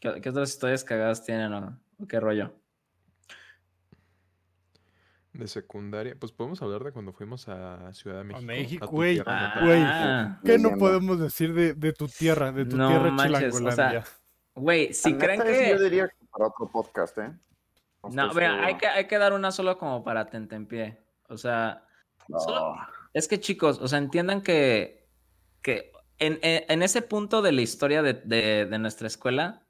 [SPEAKER 1] ¿Qué, qué otras historias cagadas tienen o, o qué rollo?
[SPEAKER 3] De secundaria, pues podemos hablar de cuando fuimos a Ciudad de México.
[SPEAKER 2] México,
[SPEAKER 3] tu
[SPEAKER 2] güey. Güey,
[SPEAKER 1] Ah,
[SPEAKER 2] ¿Qué no podemos decir de, de tu tierra, de tu
[SPEAKER 1] No
[SPEAKER 2] tierra
[SPEAKER 1] manches, o sea, güey, si creen
[SPEAKER 4] eso Yo
[SPEAKER 1] que.
[SPEAKER 4] diría que para otro podcast, ¿eh?
[SPEAKER 1] No, vea, hay que, hay que dar una solo como para tentempié. O sea,
[SPEAKER 4] No.
[SPEAKER 1] solo- Es que chicos, o sea, entiendan que, que en, en- en ese punto de la historia de, de- de nuestra escuela,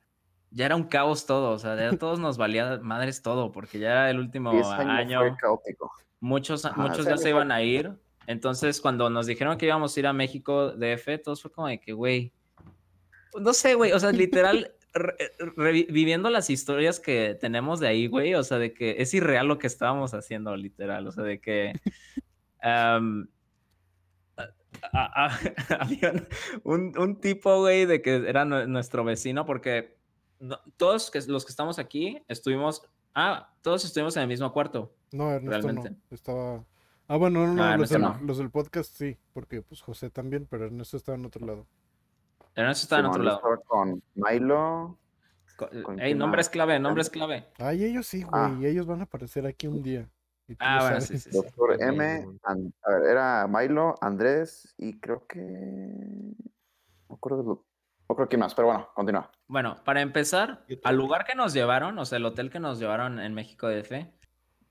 [SPEAKER 1] ya era un caos todo, o sea, ya todos nos valía madres todo, porque ya era el último
[SPEAKER 4] 10 años
[SPEAKER 1] año,
[SPEAKER 4] fue caótico.
[SPEAKER 1] muchos,
[SPEAKER 4] Ajá,
[SPEAKER 1] muchos ya se iban a ir, entonces cuando nos dijeron que íbamos a ir a México DF, todos fue como de que, güey, no sé, güey, o sea, literal, re- reviviendo las historias que tenemos de ahí, güey, o sea, de que es irreal lo que estábamos haciendo, literal, o sea, de que... a- había un, un tipo, güey, de que era nue- nuestro vecino, porque no- todos que, los que estamos aquí estuvimos, ah, todos estuvimos en el mismo cuarto.
[SPEAKER 2] No, Ernesto no.
[SPEAKER 1] realmente.
[SPEAKER 2] Estaba Ah, bueno, no, no,
[SPEAKER 1] Ah,
[SPEAKER 2] los,
[SPEAKER 1] Ernesto
[SPEAKER 2] del,
[SPEAKER 1] no.
[SPEAKER 2] los del podcast sí, porque pues José también, pero Ernesto estaba en otro lado.
[SPEAKER 1] Ernesto está en otro lado.
[SPEAKER 4] estaba con Milo.
[SPEAKER 1] Co-
[SPEAKER 4] ¿Con
[SPEAKER 1] Ey,
[SPEAKER 4] quién
[SPEAKER 1] nombres
[SPEAKER 4] más?
[SPEAKER 1] clave, nombres clave.
[SPEAKER 2] Ay, ellos sí, güey,
[SPEAKER 4] Ah.
[SPEAKER 2] y elellos van a aparecer aquí un día.
[SPEAKER 1] Ah, bueno, sí, sí, sí.
[SPEAKER 4] Doctor M, a ver, era Milo, Andrés y creo que. No acuerdo, no acuerdo quién más, pero bueno, continúa.
[SPEAKER 1] Bueno, para empezar, al lugar que nos llevaron, o sea, el hotel que nos llevaron en México DF,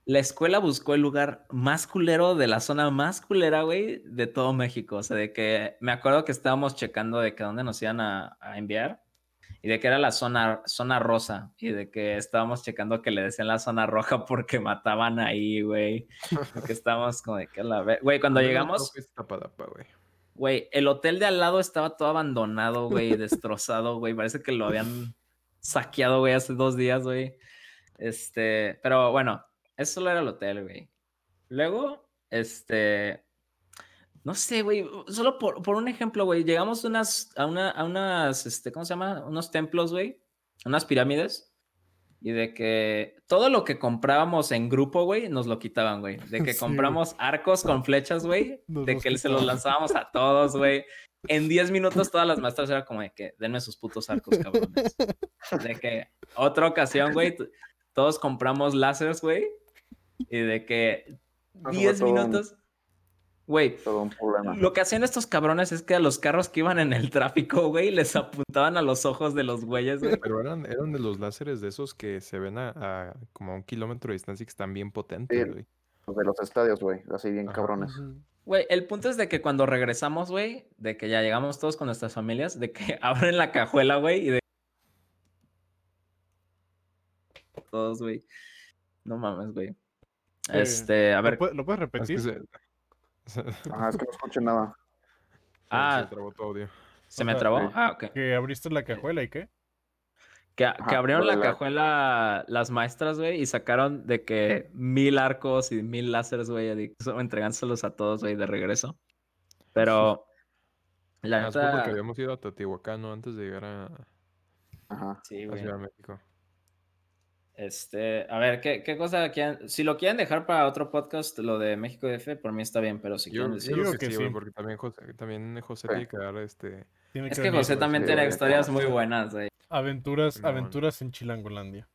[SPEAKER 1] la escuela buscó el lugar más culero de la zona más culera, güey, de todo México. O sea, de que me acuerdo que estábamos checando de que dónde nos iban a, a enviar y de que era la zona, zona rosa y de que estábamos checando que le decían la zona roja porque mataban ahí, güey. Porque estábamos como de que la ve- Güey, cuando llegamos,
[SPEAKER 3] no güey.
[SPEAKER 1] El hotel de al lado estaba todo abandonado, güey, destrozado, güey. Parece que lo habían saqueado, güey, hace dos días, güey. Este, pero bueno, eso solo era el hotel, güey. Luego, este, no sé, güey, solo por, por un ejemplo, güey, llegamos unas, a una, a unas, este, ¿cómo se llama? Unos templos, güey, unas pirámides. Y de que todo lo que comprábamos en grupo, güey, nos lo quitaban, güey. De que
[SPEAKER 2] Sí, güey.
[SPEAKER 1] compramos arcos con flechas, güey.
[SPEAKER 2] Nos
[SPEAKER 1] De que se los lanzábamos a todos, güey. En 10 minutos todas las maestras era como de que denme sus putos arcos, cabrones. De que otra ocasión, güey, todos compramos láseres, güey. Y de que
[SPEAKER 4] fue
[SPEAKER 1] 10
[SPEAKER 4] todo un-
[SPEAKER 1] minutos. Güey,
[SPEAKER 4] Todo un problema.
[SPEAKER 1] lo que hacían estos cabrones es que a los carros que iban en el tráfico, güey, les apuntaban a los ojos de los güeyes, güey.
[SPEAKER 3] Pero eran, eran de los láseres de esos que se ven a, a como a un kilómetro de distancia y que están bien potentes,
[SPEAKER 4] Sí.
[SPEAKER 3] güey.
[SPEAKER 4] Los de los estadios, güey, así bien
[SPEAKER 3] Ajá.
[SPEAKER 4] cabrones.
[SPEAKER 1] Güey, el punto es de que cuando regresamos, güey, de que ya llegamos todos con nuestras familias, de que abren la cajuela, güey, y de... Todos, güey. No mames, güey. Este, a
[SPEAKER 2] ¿Lo,
[SPEAKER 1] ver.
[SPEAKER 2] lo puedes
[SPEAKER 3] Es que
[SPEAKER 2] repetir?
[SPEAKER 3] se,
[SPEAKER 4] Ajá, es que no escucho nada.
[SPEAKER 1] Ah.
[SPEAKER 3] se trabó tu audio.
[SPEAKER 1] ¿Se me trabó? Ah, ok.
[SPEAKER 2] Que abriste la cajuela y qué?
[SPEAKER 1] Que, que abrieron la cajuela las maestras, güey, y sacaron de que mil arcos y mil láseres, güey, entregándoselos a todos, güey, de regreso. Pero, la
[SPEAKER 3] fue porque
[SPEAKER 1] neta,
[SPEAKER 3] habíamos ido a Teotihuacán, ¿no? Antes de llegar a,
[SPEAKER 4] Ajá.
[SPEAKER 1] sí,
[SPEAKER 3] a
[SPEAKER 1] güey.
[SPEAKER 3] Ciudad de México.
[SPEAKER 1] Este, a ver, ¿qué, qué cosa quieren? Si lo quieren dejar para otro podcast, lo de México DF, por mí está bien, pero si
[SPEAKER 3] Yo,
[SPEAKER 1] quieren
[SPEAKER 3] yo
[SPEAKER 1] decir...
[SPEAKER 3] creo
[SPEAKER 2] Digo
[SPEAKER 3] que, sí, porque también José, también José
[SPEAKER 4] Sí.
[SPEAKER 3] tiene que dar este...
[SPEAKER 2] Tiene
[SPEAKER 1] Es que José también
[SPEAKER 4] sí,
[SPEAKER 1] tiene historias muy buenas, güey.
[SPEAKER 2] Aventuras, aventuras en Chilangolandia.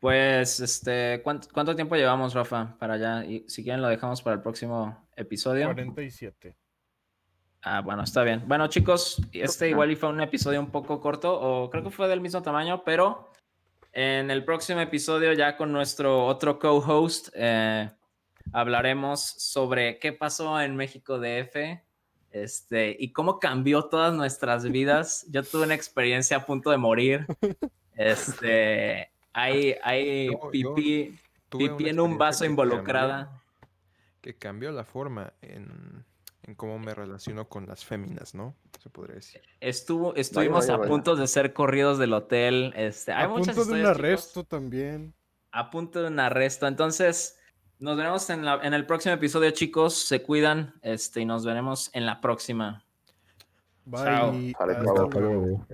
[SPEAKER 1] Pues, este, ¿cuánto, cuánto tiempo llevamos, Rafa, para allá? Y si quieren lo dejamos para el próximo episodio.
[SPEAKER 2] 47.
[SPEAKER 1] Ah, bueno, está bien. Bueno, chicos, este igual y fue un episodio un poco corto, o creo que fue del mismo tamaño, pero en el próximo episodio, ya con nuestro otro co-host, eh, hablaremos sobre qué pasó en México DF este, y cómo cambió todas nuestras vidas. Yo tuve una experiencia a punto de morir. Este, hay, hay
[SPEAKER 3] Yo-
[SPEAKER 1] pipí, pipí en un vaso
[SPEAKER 3] que
[SPEAKER 1] involucrada.
[SPEAKER 3] cambió- que cambió la forma en, en cómo me relaciono con las féminas, ¿no? Se podría decir.
[SPEAKER 1] Estuvo, estuvimos
[SPEAKER 4] vaya,
[SPEAKER 1] a
[SPEAKER 4] vaya.
[SPEAKER 1] punto de ser corridos del hotel. Este, hay
[SPEAKER 2] A
[SPEAKER 1] muchas
[SPEAKER 2] punto de un
[SPEAKER 1] chicos.
[SPEAKER 2] arresto también.
[SPEAKER 1] A punto de un arresto. Entonces, nos veremos en, la- en el próximo episodio, chicos. Se cuidan este, y nos veremos en la próxima.
[SPEAKER 2] Bye.
[SPEAKER 1] Chao.
[SPEAKER 2] Hasta luego.